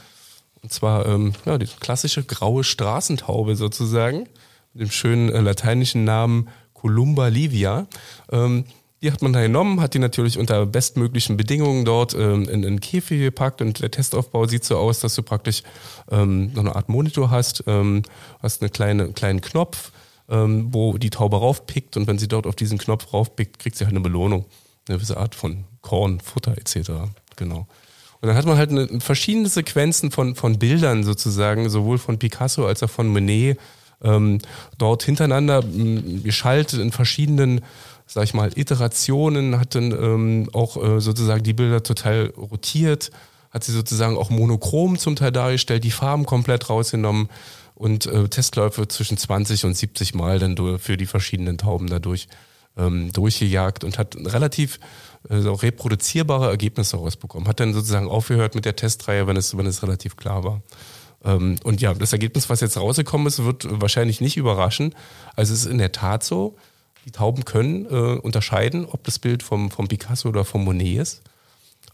und zwar ähm, ja, die klassische graue Straßentaube sozusagen, mit dem schönen äh, lateinischen Namen Columba livia. Ähm, die hat man da genommen, hat die natürlich unter bestmöglichen Bedingungen dort ähm, in einen Käfig gepackt und der Testaufbau sieht so aus, dass du praktisch ähm, noch eine Art Monitor hast, ähm, hast einen kleine, kleinen Knopf, ähm, wo die Taube raufpickt und wenn sie dort auf diesen Knopf raufpickt, kriegt sie halt eine Belohnung. Eine gewisse Art von Korn, Futter etc. Genau. Und dann hat man halt eine, verschiedene Sequenzen von, von Bildern sozusagen, sowohl von Picasso als auch von Monet, ähm, dort hintereinander geschaltet in verschiedenen, sag ich mal, Iterationen, hat dann ähm, auch äh, sozusagen die Bilder total rotiert, hat sie sozusagen auch monochrom zum Teil dargestellt, die Farben komplett rausgenommen und äh, Testläufe zwischen 20 und 70 Mal dann für die verschiedenen Tauben dadurch ähm, durchgejagt und hat relativ also auch reproduzierbare Ergebnisse rausbekommen. Hat dann sozusagen aufgehört mit der Testreihe, wenn es, wenn es relativ klar war. Ähm, und ja, das Ergebnis, was jetzt rausgekommen ist, wird wahrscheinlich nicht überraschen. Also es ist in der Tat so, die Tauben können äh, unterscheiden, ob das Bild vom, vom Picasso oder vom Monet ist.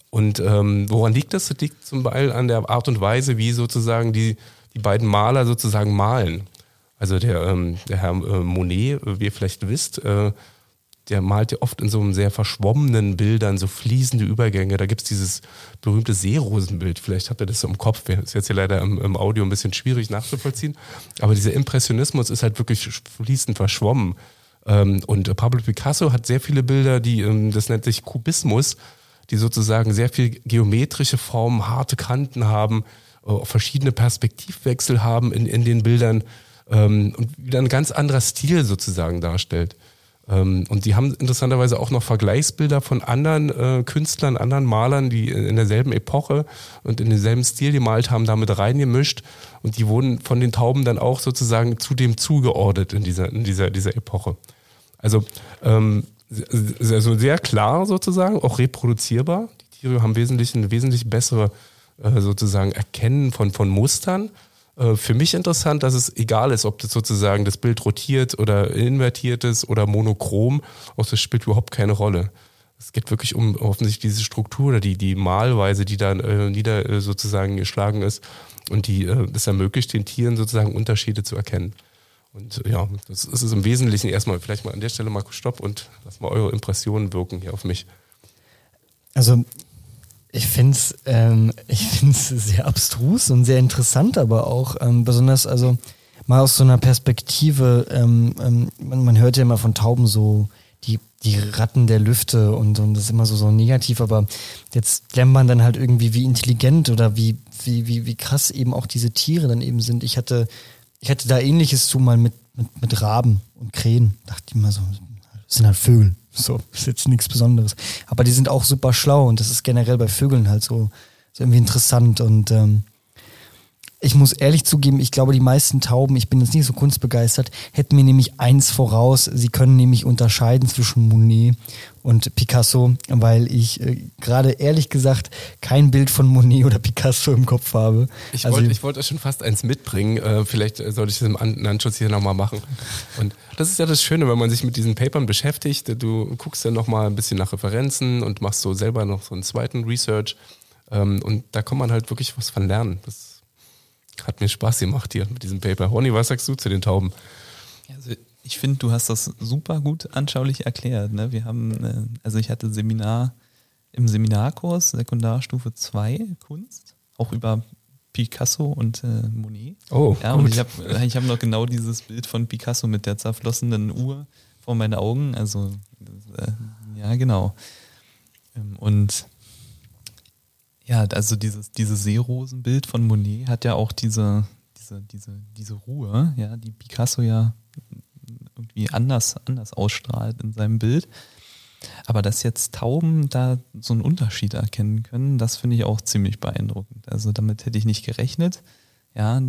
Und ähm, woran liegt das? Das liegt zum Beispiel an der Art und Weise, wie sozusagen die, die beiden Maler sozusagen malen. Also der, ähm, der Herr äh, Monet, wie ihr vielleicht wisst, äh, der malt ja oft in so einem sehr verschwommenen Bildern, so fließende Übergänge. Da gibt es dieses berühmte Seerosenbild. Vielleicht habt ihr das so im Kopf. Ist jetzt hier leider im, im, Audio ein bisschen schwierig nachzuvollziehen. Aber dieser Impressionismus ist halt wirklich fließend verschwommen. Ähm, und Pablo Picasso hat sehr viele Bilder, die, ähm, das nennt sich Kubismus, die sozusagen sehr viel geometrische Formen, harte Kanten haben, äh, verschiedene Perspektivwechsel haben in, in den Bildern ähm, und wieder ein ganz anderer Stil sozusagen darstellt. Ähm, und die haben interessanterweise auch noch Vergleichsbilder von anderen äh, Künstlern, anderen Malern, die in derselben Epoche und in demselben Stil gemalt haben, damit reingemischt. Und die wurden von den Tauben dann auch sozusagen zu dem zugeordnet in dieser, in dieser, dieser Epoche. Also ähm, also sehr klar sozusagen, auch reproduzierbar. Die Tiere haben wesentlich, eine wesentlich bessere äh, sozusagen Erkennen von, von Mustern. Äh, für mich interessant, dass es egal ist, ob das sozusagen das Bild rotiert oder invertiert ist oder monochrom. Auch das spielt überhaupt keine Rolle. Es geht wirklich um offensichtlich diese Struktur oder die, die Malweise, die da äh, nieder äh, sozusagen geschlagen ist und die äh, das ermöglicht, den Tieren sozusagen Unterschiede zu erkennen. Und ja, das ist es im Wesentlichen erstmal. Vielleicht mal an der Stelle mal Stopp und lass mal eure Impressionen wirken hier auf mich. Also ich finde es ähm, sehr abstrus und sehr interessant, aber auch ähm, besonders, also mal aus so einer Perspektive, ähm, ähm, man, man, hört ja immer von Tauben so die, die Ratten der Lüfte und, und das ist immer so, so negativ, aber jetzt lernt man dann halt irgendwie, wie intelligent oder wie, wie, wie, wie krass eben auch diese Tiere dann eben sind. Ich hatte ich hatte da ähnliches zu mal mit, mit, mit Raben und Krähen. Dachte ich immer so, das sind halt Vögel. So, ist jetzt nichts Besonderes. Aber die sind auch super schlau und das ist generell bei Vögeln halt so, so irgendwie interessant und ähm, ich muss ehrlich zugeben, ich glaube, die meisten Tauben, ich bin jetzt nicht so kunstbegeistert, hätten mir nämlich eins voraus. Sie können nämlich unterscheiden zwischen Monet und Picasso, weil ich äh, gerade ehrlich gesagt kein Bild von Monet oder Picasso im Kopf habe. Ich also, wollte wollt schon fast eins mitbringen. Äh, vielleicht sollte ich das im Anschluss hier nochmal machen. Und das ist ja das Schöne, wenn man sich mit diesen Papern beschäftigt. Du guckst dann nochmal ein bisschen nach Referenzen und machst so selber noch so einen zweiten Research. Ähm, und da kann man halt wirklich was von lernen. Das hat mir Spaß gemacht hier mit diesem Paper. Ronny, was sagst du zu den Tauben? Also ich finde, du hast das super gut anschaulich erklärt. Ne? Wir haben, äh, also ich hatte Seminar im Seminarkurs Sekundarstufe 2 Kunst, auch über Picasso und äh, Monet. Oh, ja, gut. und ich habe ich hab noch genau dieses Bild von Picasso mit der zerflossenen Uhr vor meinen Augen. Also äh, ja, genau. Ähm, und ja, also dieses, dieses Seerosenbild von Monet hat ja auch diese, diese, diese, diese Ruhe, ja, die Picasso ja irgendwie anders, anders ausstrahlt in seinem Bild. Aber dass jetzt Tauben da so einen Unterschied erkennen können, das finde ich auch ziemlich beeindruckend. Also damit hätte ich nicht gerechnet. Ja,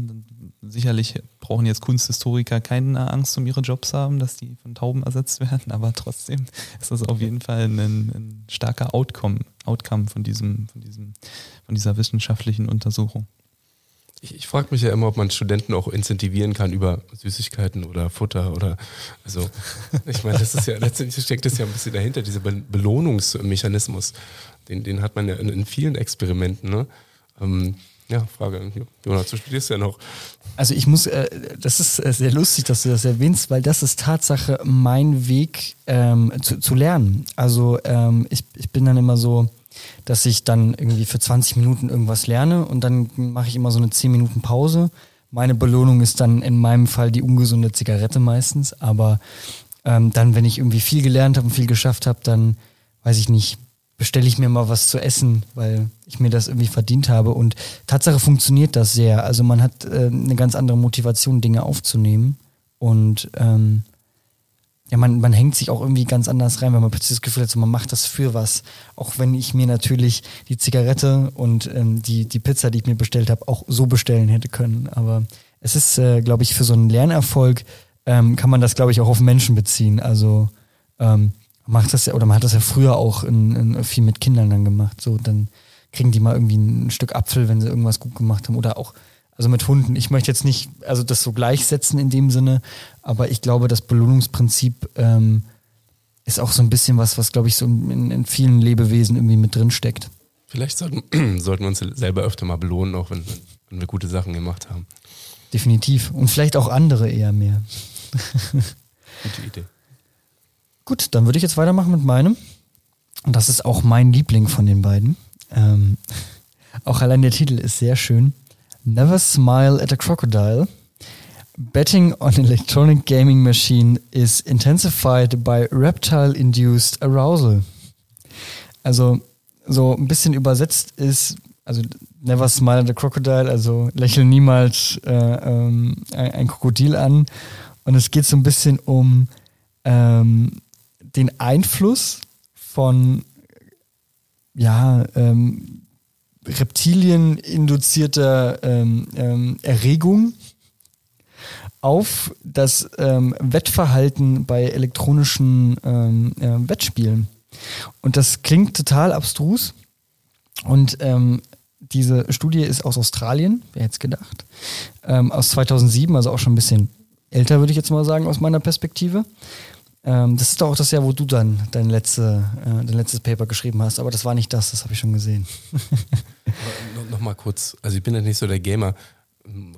sicherlich brauchen jetzt Kunsthistoriker keine Angst um ihre Jobs haben, dass die von Tauben ersetzt werden, aber trotzdem ist das auf jeden Fall ein, ein starker Outcome, Outcome von diesem, von diesem, von dieser wissenschaftlichen Untersuchung. Ich, ich frage mich ja immer, ob man Studenten auch incentivieren kann über Süßigkeiten oder Futter oder also ich meine, das ist ja letztendlich steckt das ja ein bisschen dahinter, dieser Belohnungsmechanismus. Den, den hat man ja in, in vielen Experimenten, ne? Ähm, ja, Frage. Jonas, du studierst ja noch. Also ich muss, äh, das ist äh, sehr lustig, dass du das erwähnst, weil das ist Tatsache mein Weg ähm, zu, zu lernen. Also ähm, ich, ich bin dann immer so, dass ich dann irgendwie für 20 Minuten irgendwas lerne und dann mache ich immer so eine 10 Minuten Pause. Meine Belohnung ist dann in meinem Fall die ungesunde Zigarette meistens, aber ähm, dann, wenn ich irgendwie viel gelernt habe und viel geschafft habe, dann weiß ich nicht, bestelle ich mir mal was zu essen, weil ich mir das irgendwie verdient habe. Und Tatsache funktioniert das sehr. Also man hat äh, eine ganz andere Motivation, Dinge aufzunehmen. Und ähm, ja, man, man hängt sich auch irgendwie ganz anders rein, weil man plötzlich das Gefühl hat, so, man macht das für was. Auch wenn ich mir natürlich die Zigarette und ähm, die, die Pizza, die ich mir bestellt habe, auch so bestellen hätte können. Aber es ist, äh, glaube ich, für so einen Lernerfolg ähm, kann man das, glaube ich, auch auf Menschen beziehen. Also ähm, macht das ja, oder man hat das ja früher auch in, in viel mit Kindern dann gemacht. So, dann kriegen die mal irgendwie ein Stück Apfel, wenn sie irgendwas gut gemacht haben. Oder auch Also mit Hunden. Ich möchte jetzt nicht, also das so gleichsetzen in dem Sinne, aber ich glaube, das Belohnungsprinzip ähm, ist auch so ein bisschen was, was glaube ich so in, in vielen Lebewesen irgendwie mit drin steckt. Vielleicht sollten, sollten wir uns selber öfter mal belohnen, auch wenn, wenn wir gute Sachen gemacht haben. Definitiv. Und vielleicht auch andere eher mehr. Gute Idee. Gut, dann würde ich jetzt weitermachen mit meinem. Und das ist auch mein Liebling von den beiden. Ähm, auch allein der Titel ist sehr schön. Never smile at a crocodile. Betting on electronic gaming machine is intensified by reptile-induced arousal. Also so ein bisschen übersetzt ist, also never smile at a crocodile, also lächel niemals äh, ähm, ein, ein, Krokodil an. Und es geht so ein bisschen um ähm, den Einfluss von ja, ähm, Reptilien induzierter ähm, ähm, Erregung auf das ähm, Wettverhalten bei elektronischen ähm, äh, Wettspielen. Und das klingt total abstrus. Und ähm, diese Studie ist aus Australien, wer hätte es gedacht, ähm, aus 2007, also auch schon ein bisschen älter, würde ich jetzt mal sagen, aus meiner Perspektive. Ähm, das ist doch auch das Jahr, wo du dann dein, letzte, äh, dein letztes Paper geschrieben hast, aber das war nicht das, das habe ich schon gesehen. no, noch mal kurz, also ich bin ja nicht so der Gamer.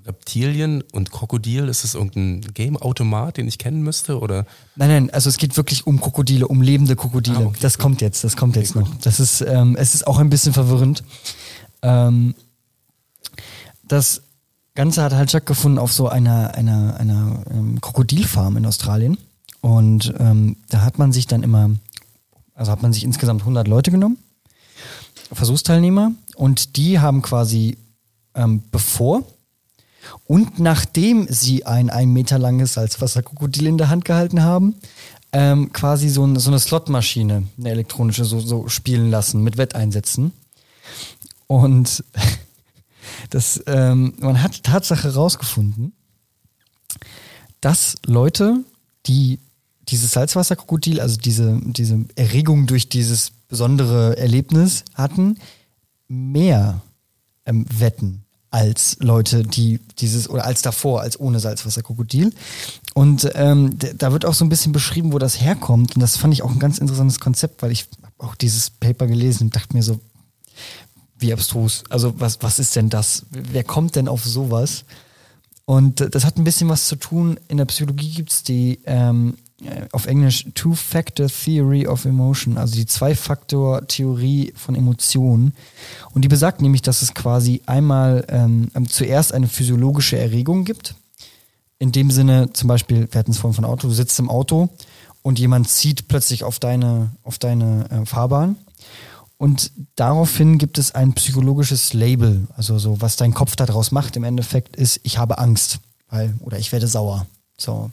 Reptilien und Krokodil, ist das irgendein Game-Automat, den ich kennen müsste? Oder? Nein, nein, also es geht wirklich um Krokodile, um lebende Krokodile. Ah, okay, das gut. kommt jetzt, das kommt okay, jetzt noch. Gut. Das ist, ähm, es ist auch ein bisschen verwirrend. Ähm, das Ganze hat halt stattgefunden auf so einer, einer, einer ähm, Krokodilfarm in Australien. Und ähm, da hat man sich dann immer, also hat man sich insgesamt 100 Leute genommen, Versuchsteilnehmer, und die haben quasi ähm, bevor und nachdem sie ein ein Meter langes Salzwasserkrokodil in der Hand gehalten haben, ähm, quasi so, ein, so eine Slotmaschine, eine elektronische, so, so spielen lassen mit Wetteinsätzen. Und das, ähm, man hat Tatsache herausgefunden, dass Leute, die dieses Salzwasserkrokodil, also diese, diese Erregung durch dieses besondere Erlebnis hatten, mehr ähm, wetten als Leute, die dieses, oder als davor, als ohne Salzwasserkrokodil. Und ähm, da wird auch so ein bisschen beschrieben, wo das herkommt. Und das fand ich auch ein ganz interessantes Konzept, weil ich habe auch dieses Paper gelesen und dachte mir so, wie abstrus. Also was, was ist denn das? Wer kommt denn auf sowas? Und das hat ein bisschen was zu tun. In der Psychologie gibt es die ähm, äh, auf Englisch Two-Factor Theory of Emotion, also die Zwei-Faktor-Theorie von Emotionen. Und die besagt nämlich, dass es quasi einmal ähm, ähm, zuerst eine physiologische Erregung gibt. In dem Sinne, zum Beispiel, wir hatten es vorhin von Auto, du sitzt im Auto und jemand zieht plötzlich auf deine, auf deine äh, Fahrbahn. Und daraufhin gibt es ein psychologisches Label, also so, was dein Kopf daraus macht im Endeffekt ist, ich habe Angst, weil, oder ich werde sauer. So,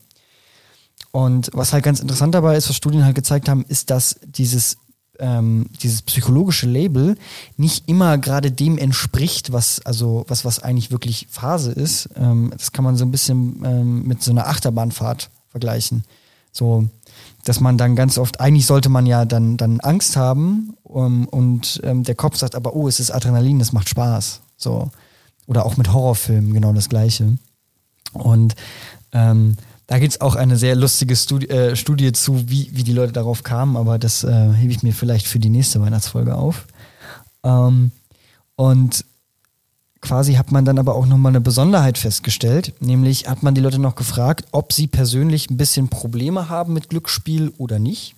und was halt ganz interessant dabei ist, was Studien halt gezeigt haben, ist, dass dieses ähm, dieses psychologische Label nicht immer gerade dem entspricht, was also was was eigentlich wirklich Phase ist. Ähm, das kann man so ein bisschen ähm, mit so einer Achterbahnfahrt vergleichen. So, dass man dann ganz oft eigentlich sollte man ja dann dann Angst haben um, und ähm, der Kopf sagt aber oh es ist Adrenalin, das macht Spaß. So oder auch mit Horrorfilmen genau das Gleiche. Und ähm, da gibt es auch eine sehr lustige Studi äh, Studie zu, wie, wie die Leute darauf kamen, aber das äh, hebe ich mir vielleicht für die nächste Weihnachtsfolge auf. Ähm, und quasi hat man dann aber auch nochmal eine Besonderheit festgestellt, nämlich hat man die Leute noch gefragt, ob sie persönlich ein bisschen Probleme haben mit Glücksspiel oder nicht.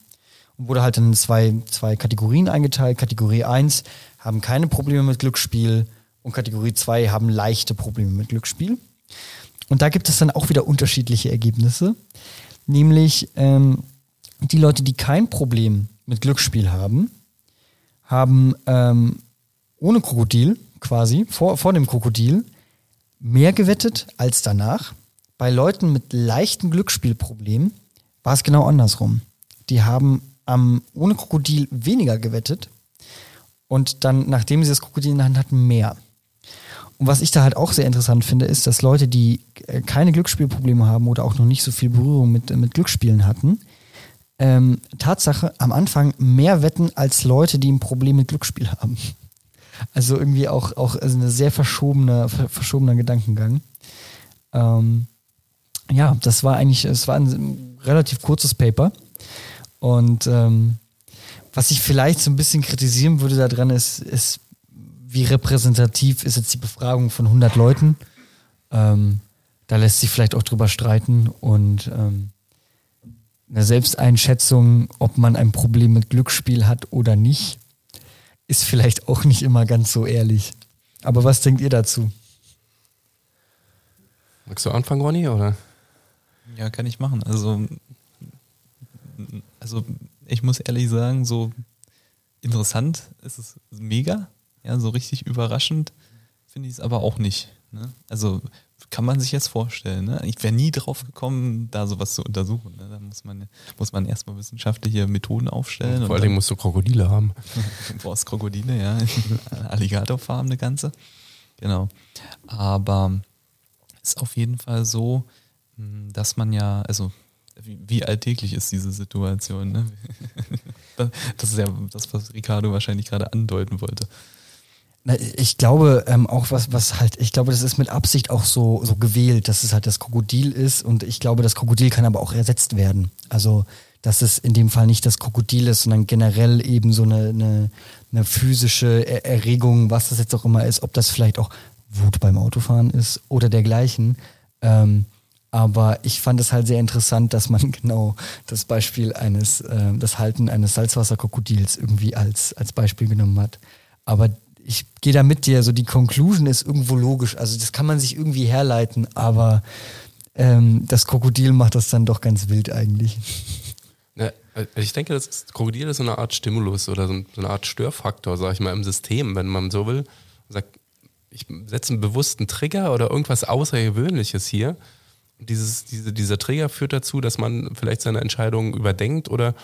Und wurde halt in zwei, zwei Kategorien eingeteilt. Kategorie 1 haben keine Probleme mit Glücksspiel und Kategorie 2 haben leichte Probleme mit Glücksspiel. Und da gibt es dann auch wieder unterschiedliche Ergebnisse. Nämlich ähm, die Leute, die kein Problem mit Glücksspiel haben, haben ähm, ohne Krokodil quasi, vor, vor dem Krokodil, mehr gewettet als danach. Bei Leuten mit leichten Glücksspielproblemen war es genau andersrum. Die haben ähm, ohne Krokodil weniger gewettet und dann, nachdem sie das Krokodil in der Hand hatten, mehr. Und was ich da halt auch sehr interessant finde, ist, dass Leute, die äh, keine Glücksspielprobleme haben oder auch noch nicht so viel Berührung mit, mit Glücksspielen hatten, ähm, Tatsache am Anfang mehr wetten als Leute, die ein Problem mit Glücksspiel haben. Also irgendwie auch, auch also eine sehr verschobener, verschobener Gedankengang. Ähm, ja, das war eigentlich, es war ein relativ kurzes Paper. Und ähm, was ich vielleicht so ein bisschen kritisieren würde daran ist, ist, wie repräsentativ ist jetzt die Befragung von 100 Leuten. Ähm, da lässt sich vielleicht auch drüber streiten und ähm, eine Selbsteinschätzung, ob man ein Problem mit Glücksspiel hat oder nicht, ist vielleicht auch nicht immer ganz so ehrlich. Aber was denkt ihr dazu? Magst du anfangen, Ronny, oder? Ja, kann ich machen. Also, also ich muss ehrlich sagen, so interessant ist es mega. Ja, so richtig überraschend finde ich es aber auch nicht. Ne? Also kann man sich jetzt vorstellen. Ne? Ich wäre nie drauf gekommen, da sowas zu untersuchen. Ne? Da muss man, muss man erstmal wissenschaftliche Methoden aufstellen. Vor allem musst du Krokodile haben. du brauchst Krokodile, ja. Alligatorfarben, eine ganze. Genau. Aber ist auf jeden Fall so, hm, dass man ja, also wie, wie alltäglich ist diese Situation? Ne? Das ist ja das, was Ricardo wahrscheinlich gerade andeuten wollte. Ich glaube ähm, auch was, was halt, ich glaube, das ist mit Absicht auch so, so gewählt, dass es halt das Krokodil ist und ich glaube, das Krokodil kann aber auch ersetzt werden. Also, dass es in dem Fall nicht das Krokodil ist, sondern generell eben so eine, eine, eine physische Erregung, was das jetzt auch immer ist, ob das vielleicht auch Wut beim Autofahren ist oder dergleichen. Ähm, aber ich fand es halt sehr interessant, dass man genau das Beispiel eines, äh, das Halten eines Salzwasserkrokodils irgendwie als, als Beispiel genommen hat. Aber ich gehe da mit dir, so die Conclusion ist irgendwo logisch. Also das kann man sich irgendwie herleiten, aber ähm, das Krokodil macht das dann doch ganz wild eigentlich. Ja, also ich denke, das Krokodil ist so eine Art Stimulus oder so eine Art Störfaktor, sag ich mal, im System, wenn man so will. Sagt, ich setze einen bewussten Trigger oder irgendwas Außergewöhnliches hier. Dieses, diese, dieser Trigger führt dazu, dass man vielleicht seine Entscheidungen überdenkt oder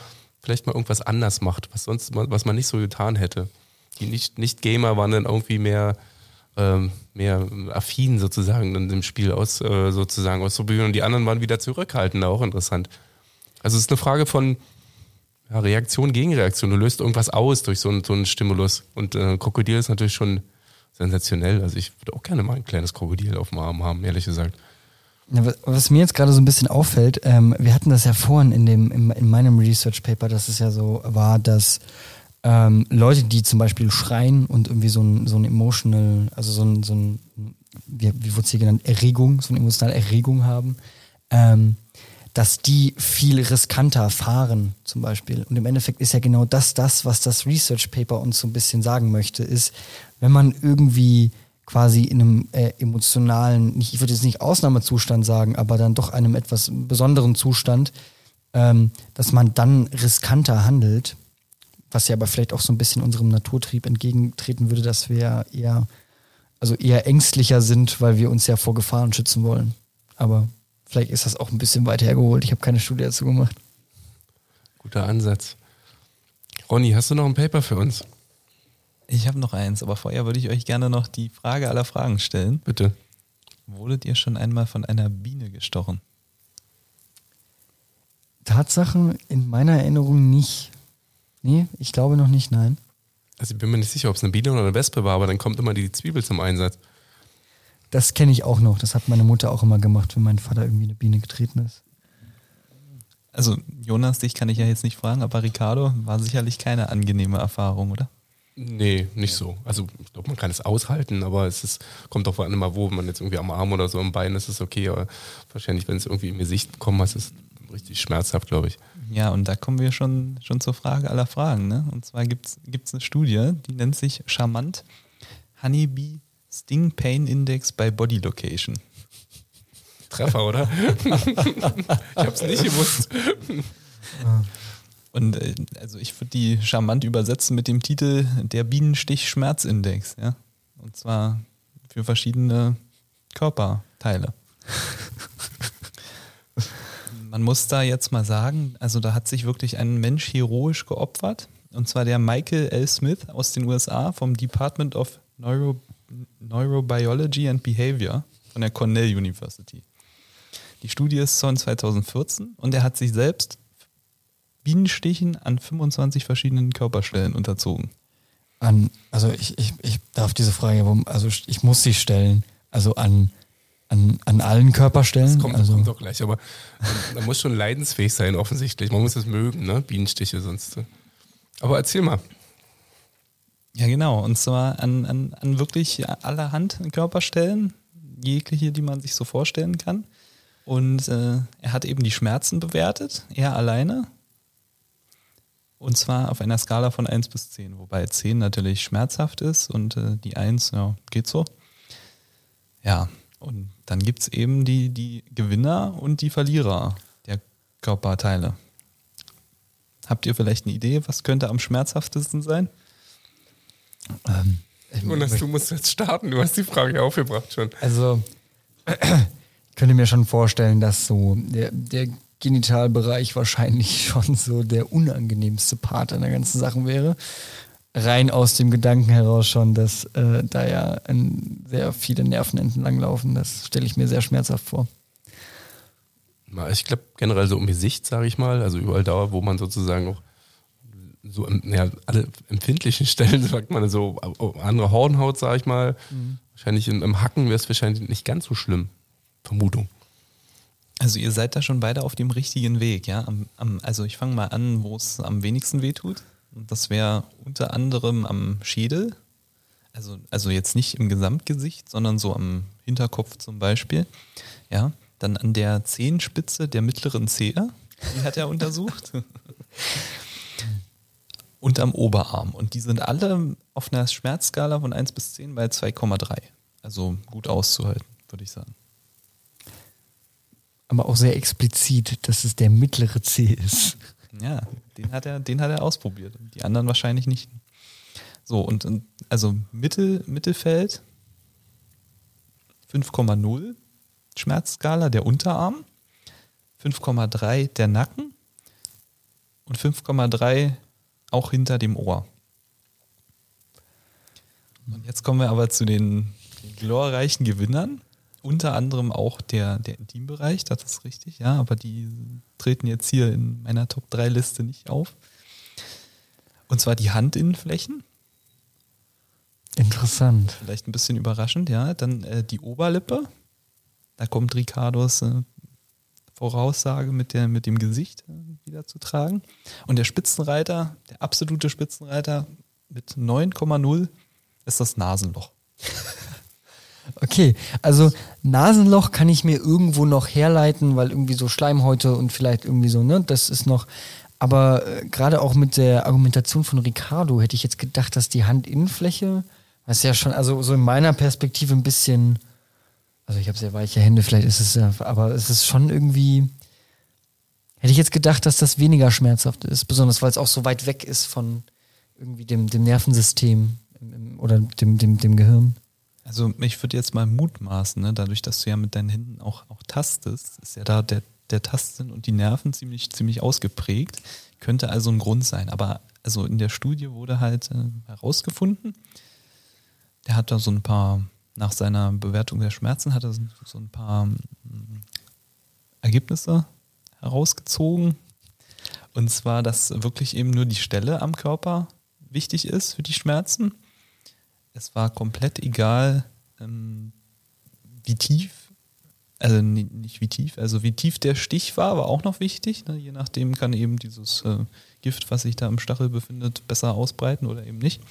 vielleicht mal irgendwas anders macht, was sonst was man nicht so getan hätte. Die Nicht-Gamer waren dann irgendwie mehr, ähm, mehr affin sozusagen in dem Spiel aus, äh, sozusagen auszuprobieren und die anderen waren wieder zurückhaltender, auch interessant. Also es ist eine Frage von ja, Reaktion gegen Reaktion. Du löst irgendwas aus durch so einen, so einen Stimulus. Und äh, Krokodil ist natürlich schon sensationell. Also ich würde auch gerne mal ein kleines Krokodil auf dem Arm haben, ehrlich gesagt. Was mir jetzt gerade so ein bisschen auffällt, ähm, wir hatten das ja vorhin in, dem, in, in meinem Research Paper, dass es ja so war, dass ähm, Leute, die zum Beispiel schreien und irgendwie so ein, so ein emotional, also so ein, so ein wie, wie wurde es hier genannt, Erregung, so eine emotionale Erregung haben, ähm, dass die viel riskanter fahren, zum Beispiel. Und im Endeffekt ist ja genau das, das, was das Research Paper uns so ein bisschen sagen möchte, ist, wenn man irgendwie quasi in einem äh, emotionalen, ich würde jetzt nicht Ausnahmezustand sagen, aber dann doch einem etwas besonderen Zustand, ähm, dass man dann riskanter handelt, was ja aber vielleicht auch so ein bisschen unserem Naturtrieb entgegentreten würde, dass wir eher, also eher ängstlicher sind, weil wir uns ja vor Gefahren schützen wollen. Aber vielleicht ist das auch ein bisschen weit hergeholt. Ich habe keine Studie dazu gemacht. Guter Ansatz. Ronny, hast du noch ein Paper für uns? Ich habe noch eins, aber vorher würde ich euch gerne noch die Frage aller Fragen stellen. Bitte. Wurdet ihr schon einmal von einer Biene gestochen? Tatsache in meiner Erinnerung nicht. Nee, ich glaube noch nicht, nein. Also ich bin mir nicht sicher, ob es eine Biene oder eine Wespe war, aber dann kommt immer die Zwiebel zum Einsatz. Das kenne ich auch noch. Das hat meine Mutter auch immer gemacht, wenn mein Vater irgendwie eine Biene getreten ist. Also Jonas, dich kann ich ja jetzt nicht fragen, aber Ricardo war sicherlich keine angenehme Erfahrung, oder? Nee, nicht so. Also ich glaube, man kann es aushalten, aber es ist, kommt auf einmal, wo man jetzt irgendwie am Arm oder so am Bein ist, ist okay, aber wahrscheinlich, wenn es irgendwie im Gesicht bekommen hast, ist es richtig schmerzhaft, glaube ich. Ja, und da kommen wir schon, schon zur Frage aller Fragen. Ne? Und zwar gibt es eine Studie, die nennt sich charmant Honeybee Sting Pain Index by Body Location. Treffer, oder? ich habe es nicht gewusst. Und äh, also ich würde die charmant übersetzen mit dem Titel Der Bienenstich-Schmerzindex, ja. Und zwar für verschiedene Körperteile man muss da jetzt mal sagen, also da hat sich wirklich ein Mensch heroisch geopfert. Und zwar der Michael L. Smith aus den USA vom Department of Neuro, Neurobiology and Behavior von der Cornell University. Die Studie ist von 2014 und er hat sich selbst Bienenstichen an 25 verschiedenen Körperstellen unterzogen. An, also ich, ich, ich darf diese Frage, also ich muss sie stellen. Also an, an, an allen Körperstellen. Das kommt, also. kommt doch gleich, aber man muss schon leidensfähig sein, offensichtlich. Man muss es mögen, ne? Bienenstiche sonst. Aber erzähl mal. Ja, genau. Und zwar an, an, an wirklich allerhand Körperstellen, jegliche, die man sich so vorstellen kann. Und äh, er hat eben die Schmerzen bewertet, er alleine. Und zwar auf einer Skala von 1 bis 10, wobei 10 natürlich schmerzhaft ist und äh, die 1, ja, geht so. Ja, und dann gibt es eben die, die Gewinner und die Verlierer der Körperteile. Habt ihr vielleicht eine Idee, was könnte am schmerzhaftesten sein? Ähm, Jonas, du musst jetzt starten, du hast die Frage aufgebracht schon. Also, ich könnte mir schon vorstellen, dass so der, der Genitalbereich wahrscheinlich schon so der unangenehmste Part an der ganzen Sache wäre. Rein aus dem Gedanken heraus schon, dass äh, da ja ein, sehr viele Nerven entlang laufen. Das stelle ich mir sehr schmerzhaft vor. Ich glaube generell so um Gesicht, sage ich mal, also überall da, wo man sozusagen auch so ja, alle empfindlichen Stellen, sagt man so, andere Hornhaut, sage ich mal. Mhm. Wahrscheinlich im, im Hacken wäre es wahrscheinlich nicht ganz so schlimm. Vermutung. Also ihr seid da schon beide auf dem richtigen Weg, ja. Am, am, also ich fange mal an, wo es am wenigsten weh tut. Das wäre unter anderem am Schädel. Also, also jetzt nicht im Gesamtgesicht, sondern so am Hinterkopf zum Beispiel. Ja. Dann an der Zehenspitze der mittleren Zehe. Die hat er untersucht. und am Oberarm. Und die sind alle auf einer Schmerzskala von 1 bis 10 bei 2,3. Also gut auszuhalten, würde ich sagen. Aber auch sehr explizit, dass es der mittlere C ist. Ja, den hat er, den hat er ausprobiert. Die anderen wahrscheinlich nicht. So, und, also Mittel, Mittelfeld 5,0 Schmerzskala der Unterarm, 5,3 der Nacken und 5,3 auch hinter dem Ohr. Und jetzt kommen wir aber zu den glorreichen Gewinnern. Unter anderem auch der, der Intimbereich, das ist richtig, ja, aber die treten jetzt hier in meiner Top 3 Liste nicht auf. Und zwar die Handinnenflächen. Interessant. Vielleicht ein bisschen überraschend, ja. Dann äh, die Oberlippe. Da kommt Ricardos äh, Voraussage mit, der, mit dem Gesicht äh, wieder zu tragen. Und der Spitzenreiter, der absolute Spitzenreiter mit 9,0 ist das Nasenloch. Okay, also Nasenloch kann ich mir irgendwo noch herleiten, weil irgendwie so Schleimhäute und vielleicht irgendwie so, ne, das ist noch. Aber äh, gerade auch mit der Argumentation von Ricardo hätte ich jetzt gedacht, dass die Handinnenfläche, was ja schon, also so in meiner Perspektive ein bisschen also ich habe sehr weiche Hände, vielleicht ist es ja, aber es ist schon irgendwie. Hätte ich jetzt gedacht, dass das weniger schmerzhaft ist, besonders weil es auch so weit weg ist von irgendwie dem, dem Nervensystem oder dem, dem, dem Gehirn. Also ich würde jetzt mal mutmaßen, ne? dadurch, dass du ja mit deinen Händen auch, auch tastest, ist ja da der, der Tasten und die Nerven ziemlich, ziemlich ausgeprägt. Könnte also ein Grund sein. Aber also in der Studie wurde halt äh, herausgefunden, der hat da so ein paar nach seiner Bewertung der Schmerzen hat er so ein paar mm, Ergebnisse herausgezogen. Und zwar, dass wirklich eben nur die Stelle am Körper wichtig ist für die Schmerzen. Es war komplett egal, ähm, wie tief, also nicht wie tief, also wie tief der Stich war, war auch noch wichtig. Ne? Je nachdem kann eben dieses äh, Gift, was sich da im Stachel befindet, besser ausbreiten oder eben nicht.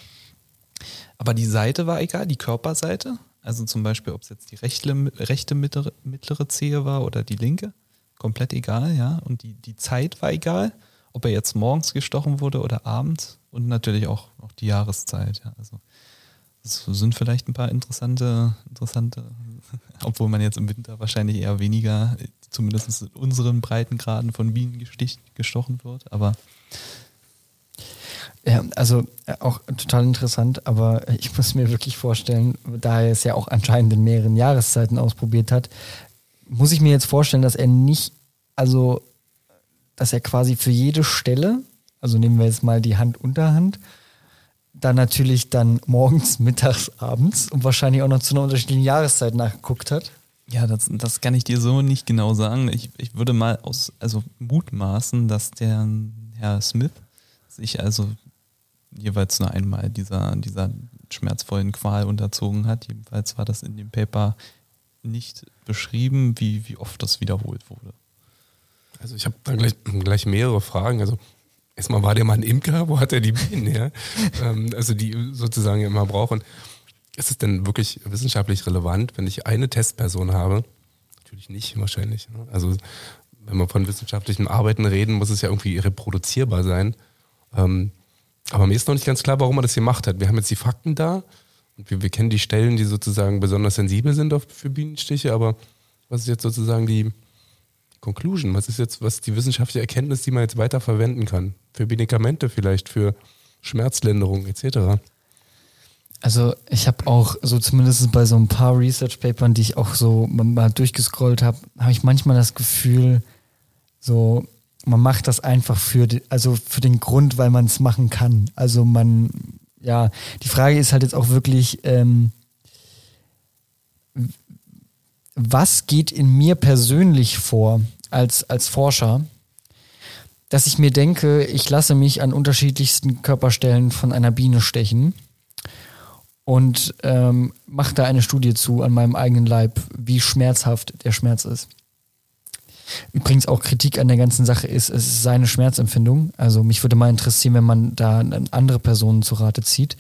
Aber die Seite war egal, die Körperseite. Also zum Beispiel, ob es jetzt die rechte, rechte mittlere, mittlere Zehe war oder die linke, komplett egal, ja. Und die, die Zeit war egal, ob er jetzt morgens gestochen wurde oder abends und natürlich auch, auch die Jahreszeit, ja. Also das sind vielleicht ein paar interessante, interessante, obwohl man jetzt im Winter wahrscheinlich eher weniger, zumindest in unseren Breitengraden von Bienen gestochen wird, aber ja, also äh, auch total interessant, aber ich muss mir wirklich vorstellen, da er es ja auch anscheinend in mehreren Jahreszeiten ausprobiert hat, muss ich mir jetzt vorstellen, dass er nicht, also, dass er quasi für jede Stelle, also nehmen wir jetzt mal die Hand-Unterhand, dann natürlich dann morgens, mittags, abends und wahrscheinlich auch noch zu einer unterschiedlichen Jahreszeit nachgeguckt hat. Ja, das, das kann ich dir so nicht genau sagen. Ich, ich würde mal aus, also mutmaßen, dass der Herr Smith sich also jeweils nur einmal dieser, dieser schmerzvollen Qual unterzogen hat. Jedenfalls war das in dem Paper nicht beschrieben, wie, wie oft das wiederholt wurde. Also ich habe da gleich, gleich mehrere Fragen. Also erstmal war der mal ein Imker, wo hat er die Bienen her? ähm, also die sozusagen immer brauchen. Ist es denn wirklich wissenschaftlich relevant, wenn ich eine Testperson habe? Natürlich nicht, wahrscheinlich. Ne? Also wenn wir von wissenschaftlichem Arbeiten reden, muss es ja irgendwie reproduzierbar sein. Ähm, aber mir ist noch nicht ganz klar, warum er das gemacht hat. Wir haben jetzt die Fakten da und wir, wir kennen die Stellen, die sozusagen besonders sensibel sind auf, für Bienenstiche, aber was ist jetzt sozusagen die Conclusion? Was ist jetzt, was die wissenschaftliche Erkenntnis, die man jetzt weiter verwenden kann? Für Medikamente vielleicht, für Schmerzlinderung etc. Also ich habe auch so zumindest bei so ein paar Research-Papern, die ich auch so mal durchgescrollt habe, habe ich manchmal das Gefühl, so man macht das einfach für, die, also für den Grund, weil man es machen kann. Also man, ja, die Frage ist halt jetzt auch wirklich, ähm, was geht in mir persönlich vor als, als Forscher, dass ich mir denke, ich lasse mich an unterschiedlichsten Körperstellen von einer Biene stechen und ähm, mache da eine Studie zu an meinem eigenen Leib, wie schmerzhaft der Schmerz ist. Übrigens auch Kritik an der ganzen Sache ist, es ist seine Schmerzempfindung. Also mich würde mal interessieren, wenn man da andere Personen zu Rate zieht.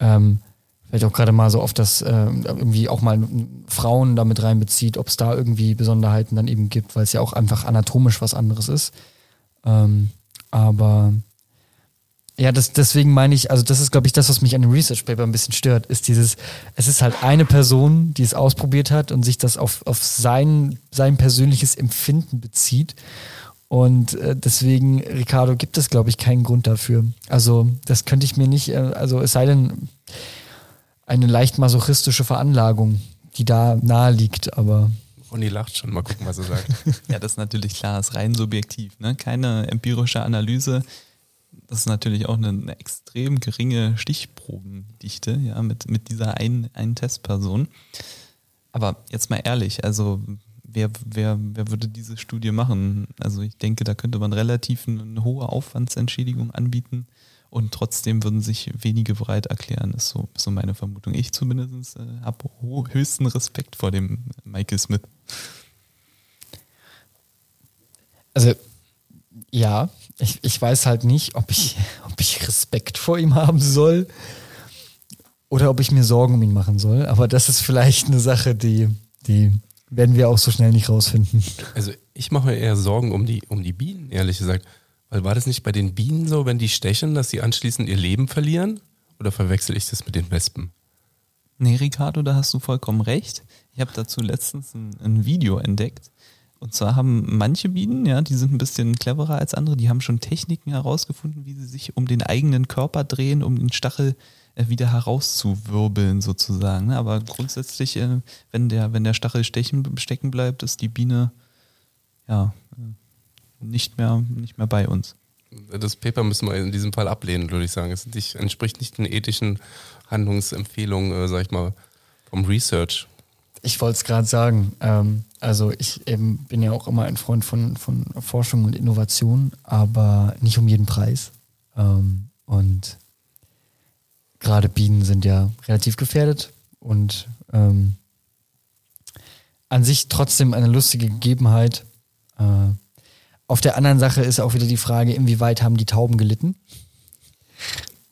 Ähm, vielleicht auch gerade mal so oft das äh, irgendwie auch mal Frauen damit reinbezieht, ob es da irgendwie Besonderheiten dann eben gibt, weil es ja auch einfach anatomisch was anderes ist. Ähm, aber ja, das, deswegen meine ich, also das ist, glaube ich, das, was mich an dem Research Paper ein bisschen stört, ist dieses, es ist halt eine Person, die es ausprobiert hat und sich das auf, auf sein, sein persönliches Empfinden bezieht. Und äh, deswegen, Ricardo, gibt es, glaube ich, keinen Grund dafür. Also, das könnte ich mir nicht, äh, also es sei denn, eine leicht masochistische Veranlagung, die da nahe liegt, aber. Ronny lacht schon, mal gucken, was er sagt. ja, das ist natürlich klar, ist rein subjektiv, ne? Keine empirische Analyse das ist natürlich auch eine, eine, extrem geringe Stichprobendichte, ja, mit, mit dieser einen, einen Testperson. Aber jetzt mal ehrlich, also wer, wer, wer würde diese Studie machen? Also ich denke, da könnte man relativ eine hohe Aufwandsentschädigung anbieten und trotzdem würden sich wenige bereit erklären, ist so, so meine Vermutung. Ich zumindest äh, habe höchsten Respekt vor dem Michael Smith. Also ja, ich, ich weiß halt nicht, ob ich, ob ich Respekt vor ihm haben soll oder ob ich mir Sorgen um ihn machen soll. Aber das ist vielleicht eine Sache, die, die werden wir auch so schnell nicht rausfinden. Also ich mache mir eher Sorgen um die, um die Bienen, ehrlich gesagt. Weil war das nicht bei den Bienen so, wenn die stechen, dass sie anschließend ihr Leben verlieren? Oder verwechsel ich das mit den Wespen? Nee, Ricardo, da hast du vollkommen recht. Ich habe dazu letztens ein, ein Video entdeckt und zwar haben manche Bienen, ja, die sind ein bisschen cleverer als andere, die haben schon Techniken herausgefunden, wie sie sich um den eigenen Körper drehen, um den Stachel äh, wieder herauszuwirbeln sozusagen. Ne? Aber grundsätzlich, äh, wenn der, wenn der Stachel stechen, stecken bleibt, ist die Biene ja äh, nicht mehr, nicht mehr bei uns. Das Paper müssen wir in diesem Fall ablehnen, würde ich sagen. Es entspricht nicht den ethischen Handlungsempfehlungen, sag ich mal, vom Research. Ich wollte es gerade sagen. Ähm, also ich bin ja auch immer ein Freund von, von Forschung und Innovation, aber nicht um jeden Preis. Ähm, und gerade Bienen sind ja relativ gefährdet und ähm, an sich trotzdem eine lustige Gegebenheit. Äh, auf der anderen Sache ist auch wieder die Frage, inwieweit haben die Tauben gelitten?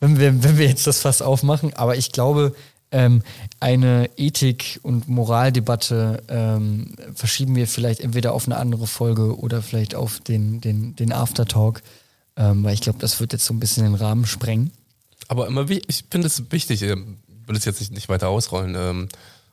Wenn wir, wenn wir jetzt das Fass aufmachen, aber ich glaube, ähm, eine Ethik- und Moraldebatte ähm, verschieben wir vielleicht entweder auf eine andere Folge oder vielleicht auf den, den, den Aftertalk, ähm, weil ich glaube, das wird jetzt so ein bisschen den Rahmen sprengen. Aber immer, ich finde es wichtig, ich will es jetzt nicht, nicht weiter ausrollen, ähm,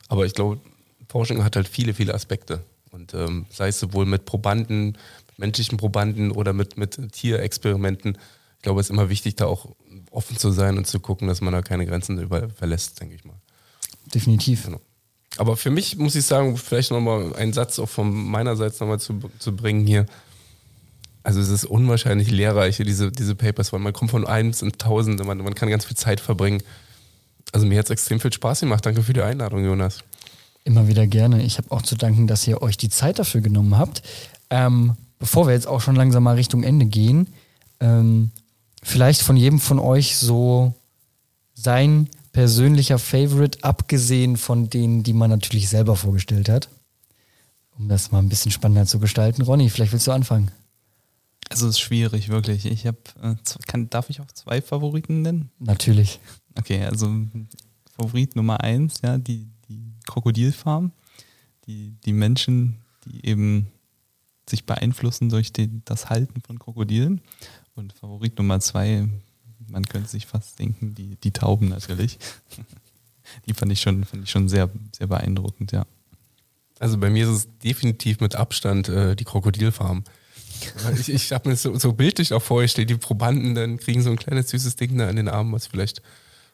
aber ich glaube, Forschung hat halt viele, viele Aspekte. Und ähm, sei es sowohl mit Probanden, menschlichen Probanden oder mit, mit Tierexperimenten, ich glaube, es ist immer wichtig, da auch offen zu sein und zu gucken, dass man da keine Grenzen über verlässt, denke ich mal. Definitiv. Genau. Aber für mich muss ich sagen, vielleicht nochmal einen Satz auch von meinerseits nochmal zu, zu bringen hier. Also es ist unwahrscheinlich lehrreich, diese, diese Papers, weil man kommt von eins und tausend, man, man kann ganz viel Zeit verbringen. Also mir hat es extrem viel Spaß gemacht. Danke für die Einladung, Jonas. Immer wieder gerne. Ich habe auch zu danken, dass ihr euch die Zeit dafür genommen habt. Ähm, bevor wir jetzt auch schon langsam mal Richtung Ende gehen, ähm, vielleicht von jedem von euch so sein persönlicher Favorite, abgesehen von denen, die man natürlich selber vorgestellt hat. Um das mal ein bisschen spannender zu gestalten. Ronny, vielleicht willst du anfangen. Also es ist schwierig, wirklich. Ich habe, äh, kann, darf ich auch zwei Favoriten nennen? Natürlich. Okay, also Favorit Nummer eins, ja, die, die Krokodilfarm. Die, die Menschen, die eben sich beeinflussen durch den, das Halten von Krokodilen. Und Favorit Nummer zwei, man könnte sich fast denken, die, die Tauben natürlich. Die fand ich schon, fand ich schon sehr, sehr beeindruckend, ja. Also bei mir ist es definitiv mit Abstand äh, die Krokodilfarm. Ich, ich habe mir so, so bildlich auch vorgestellt, die Probanden dann kriegen so ein kleines süßes Ding da an den Armen, was vielleicht,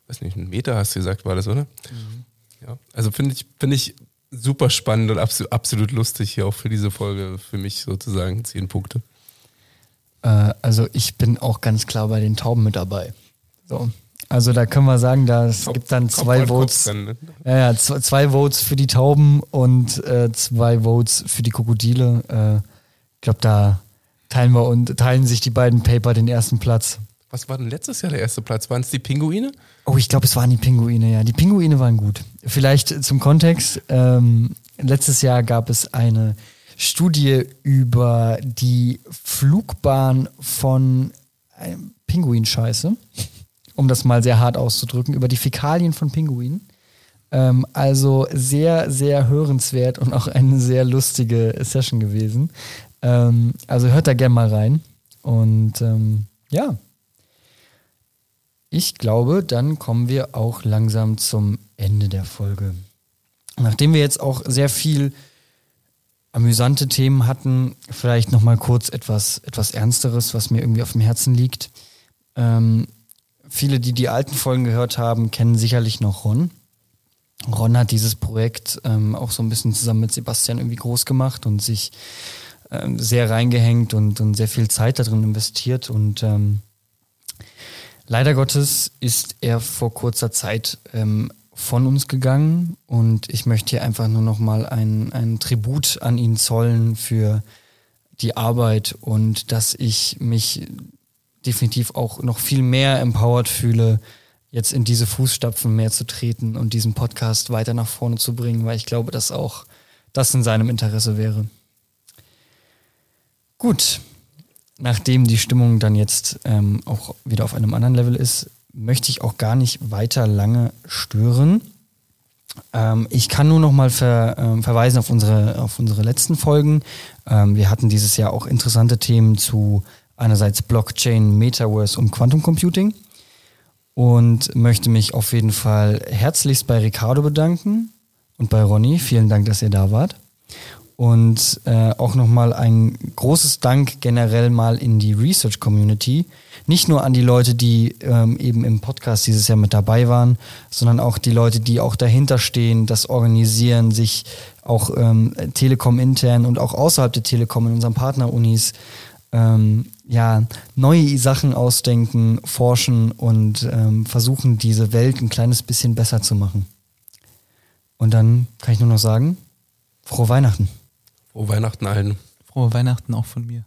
weiß nicht, einen Meter hast du gesagt, war das, oder? Mhm. Ja. Also finde ich, finde ich super spannend und absolut, absolut lustig hier auch für diese Folge. Für mich sozusagen zehn Punkte. Äh, also ich bin auch ganz klar bei den Tauben mit dabei. So. Also da können wir sagen, da es gibt dann zwei Votes. Dann, ne? ja, ja, zwei, zwei, Votes für die Tauben und äh, zwei Votes für die Krokodile. Äh, ich glaube, da teilen wir und teilen sich die beiden Paper den ersten Platz. Was war denn letztes Jahr der erste Platz? Waren es die Pinguine? Oh, ich glaube, es waren die Pinguine, ja. Die Pinguine waren gut. Vielleicht zum Kontext. Ähm, letztes Jahr gab es eine Studie über die Flugbahn von Pinguinscheiße, um das mal sehr hart auszudrücken, über die Fäkalien von Pinguinen. Ähm, also sehr, sehr hörenswert und auch eine sehr lustige Session gewesen. Ähm, also hört da gerne mal rein. Und ähm, ja, ich glaube, dann kommen wir auch langsam zum Ende der Folge. Nachdem wir jetzt auch sehr viel amüsante Themen hatten, vielleicht noch mal kurz etwas etwas ernsteres, was mir irgendwie auf dem Herzen liegt. Ähm, viele, die die alten Folgen gehört haben, kennen sicherlich noch Ron. Ron hat dieses Projekt ähm, auch so ein bisschen zusammen mit Sebastian irgendwie groß gemacht und sich ähm, sehr reingehängt und, und sehr viel Zeit darin investiert und ähm, Leider Gottes ist er vor kurzer Zeit ähm, von uns gegangen und ich möchte hier einfach nur noch mal ein, ein Tribut an ihn zollen für die Arbeit und dass ich mich definitiv auch noch viel mehr empowered fühle, jetzt in diese Fußstapfen mehr zu treten und diesen Podcast weiter nach vorne zu bringen, weil ich glaube, dass auch das in seinem Interesse wäre. Gut, nachdem die Stimmung dann jetzt ähm, auch wieder auf einem anderen Level ist, möchte ich auch gar nicht weiter lange stören. Ähm, ich kann nur noch mal ver, ähm, verweisen auf unsere, auf unsere letzten Folgen. Ähm, wir hatten dieses Jahr auch interessante Themen zu einerseits Blockchain, Metaverse und Quantum Computing und möchte mich auf jeden Fall herzlichst bei Ricardo bedanken und bei Ronny. Vielen Dank, dass ihr da wart. Und äh, auch nochmal ein großes Dank generell mal in die Research Community. Nicht nur an die Leute, die ähm, eben im Podcast dieses Jahr mit dabei waren, sondern auch die Leute, die auch dahinter stehen, das organisieren, sich auch ähm, Telekom intern und auch außerhalb der Telekom in unseren Partnerunis ähm, ja, neue Sachen ausdenken, forschen und ähm, versuchen, diese Welt ein kleines bisschen besser zu machen. Und dann kann ich nur noch sagen, frohe Weihnachten. Frohe Weihnachten allen. Frohe Weihnachten auch von mir.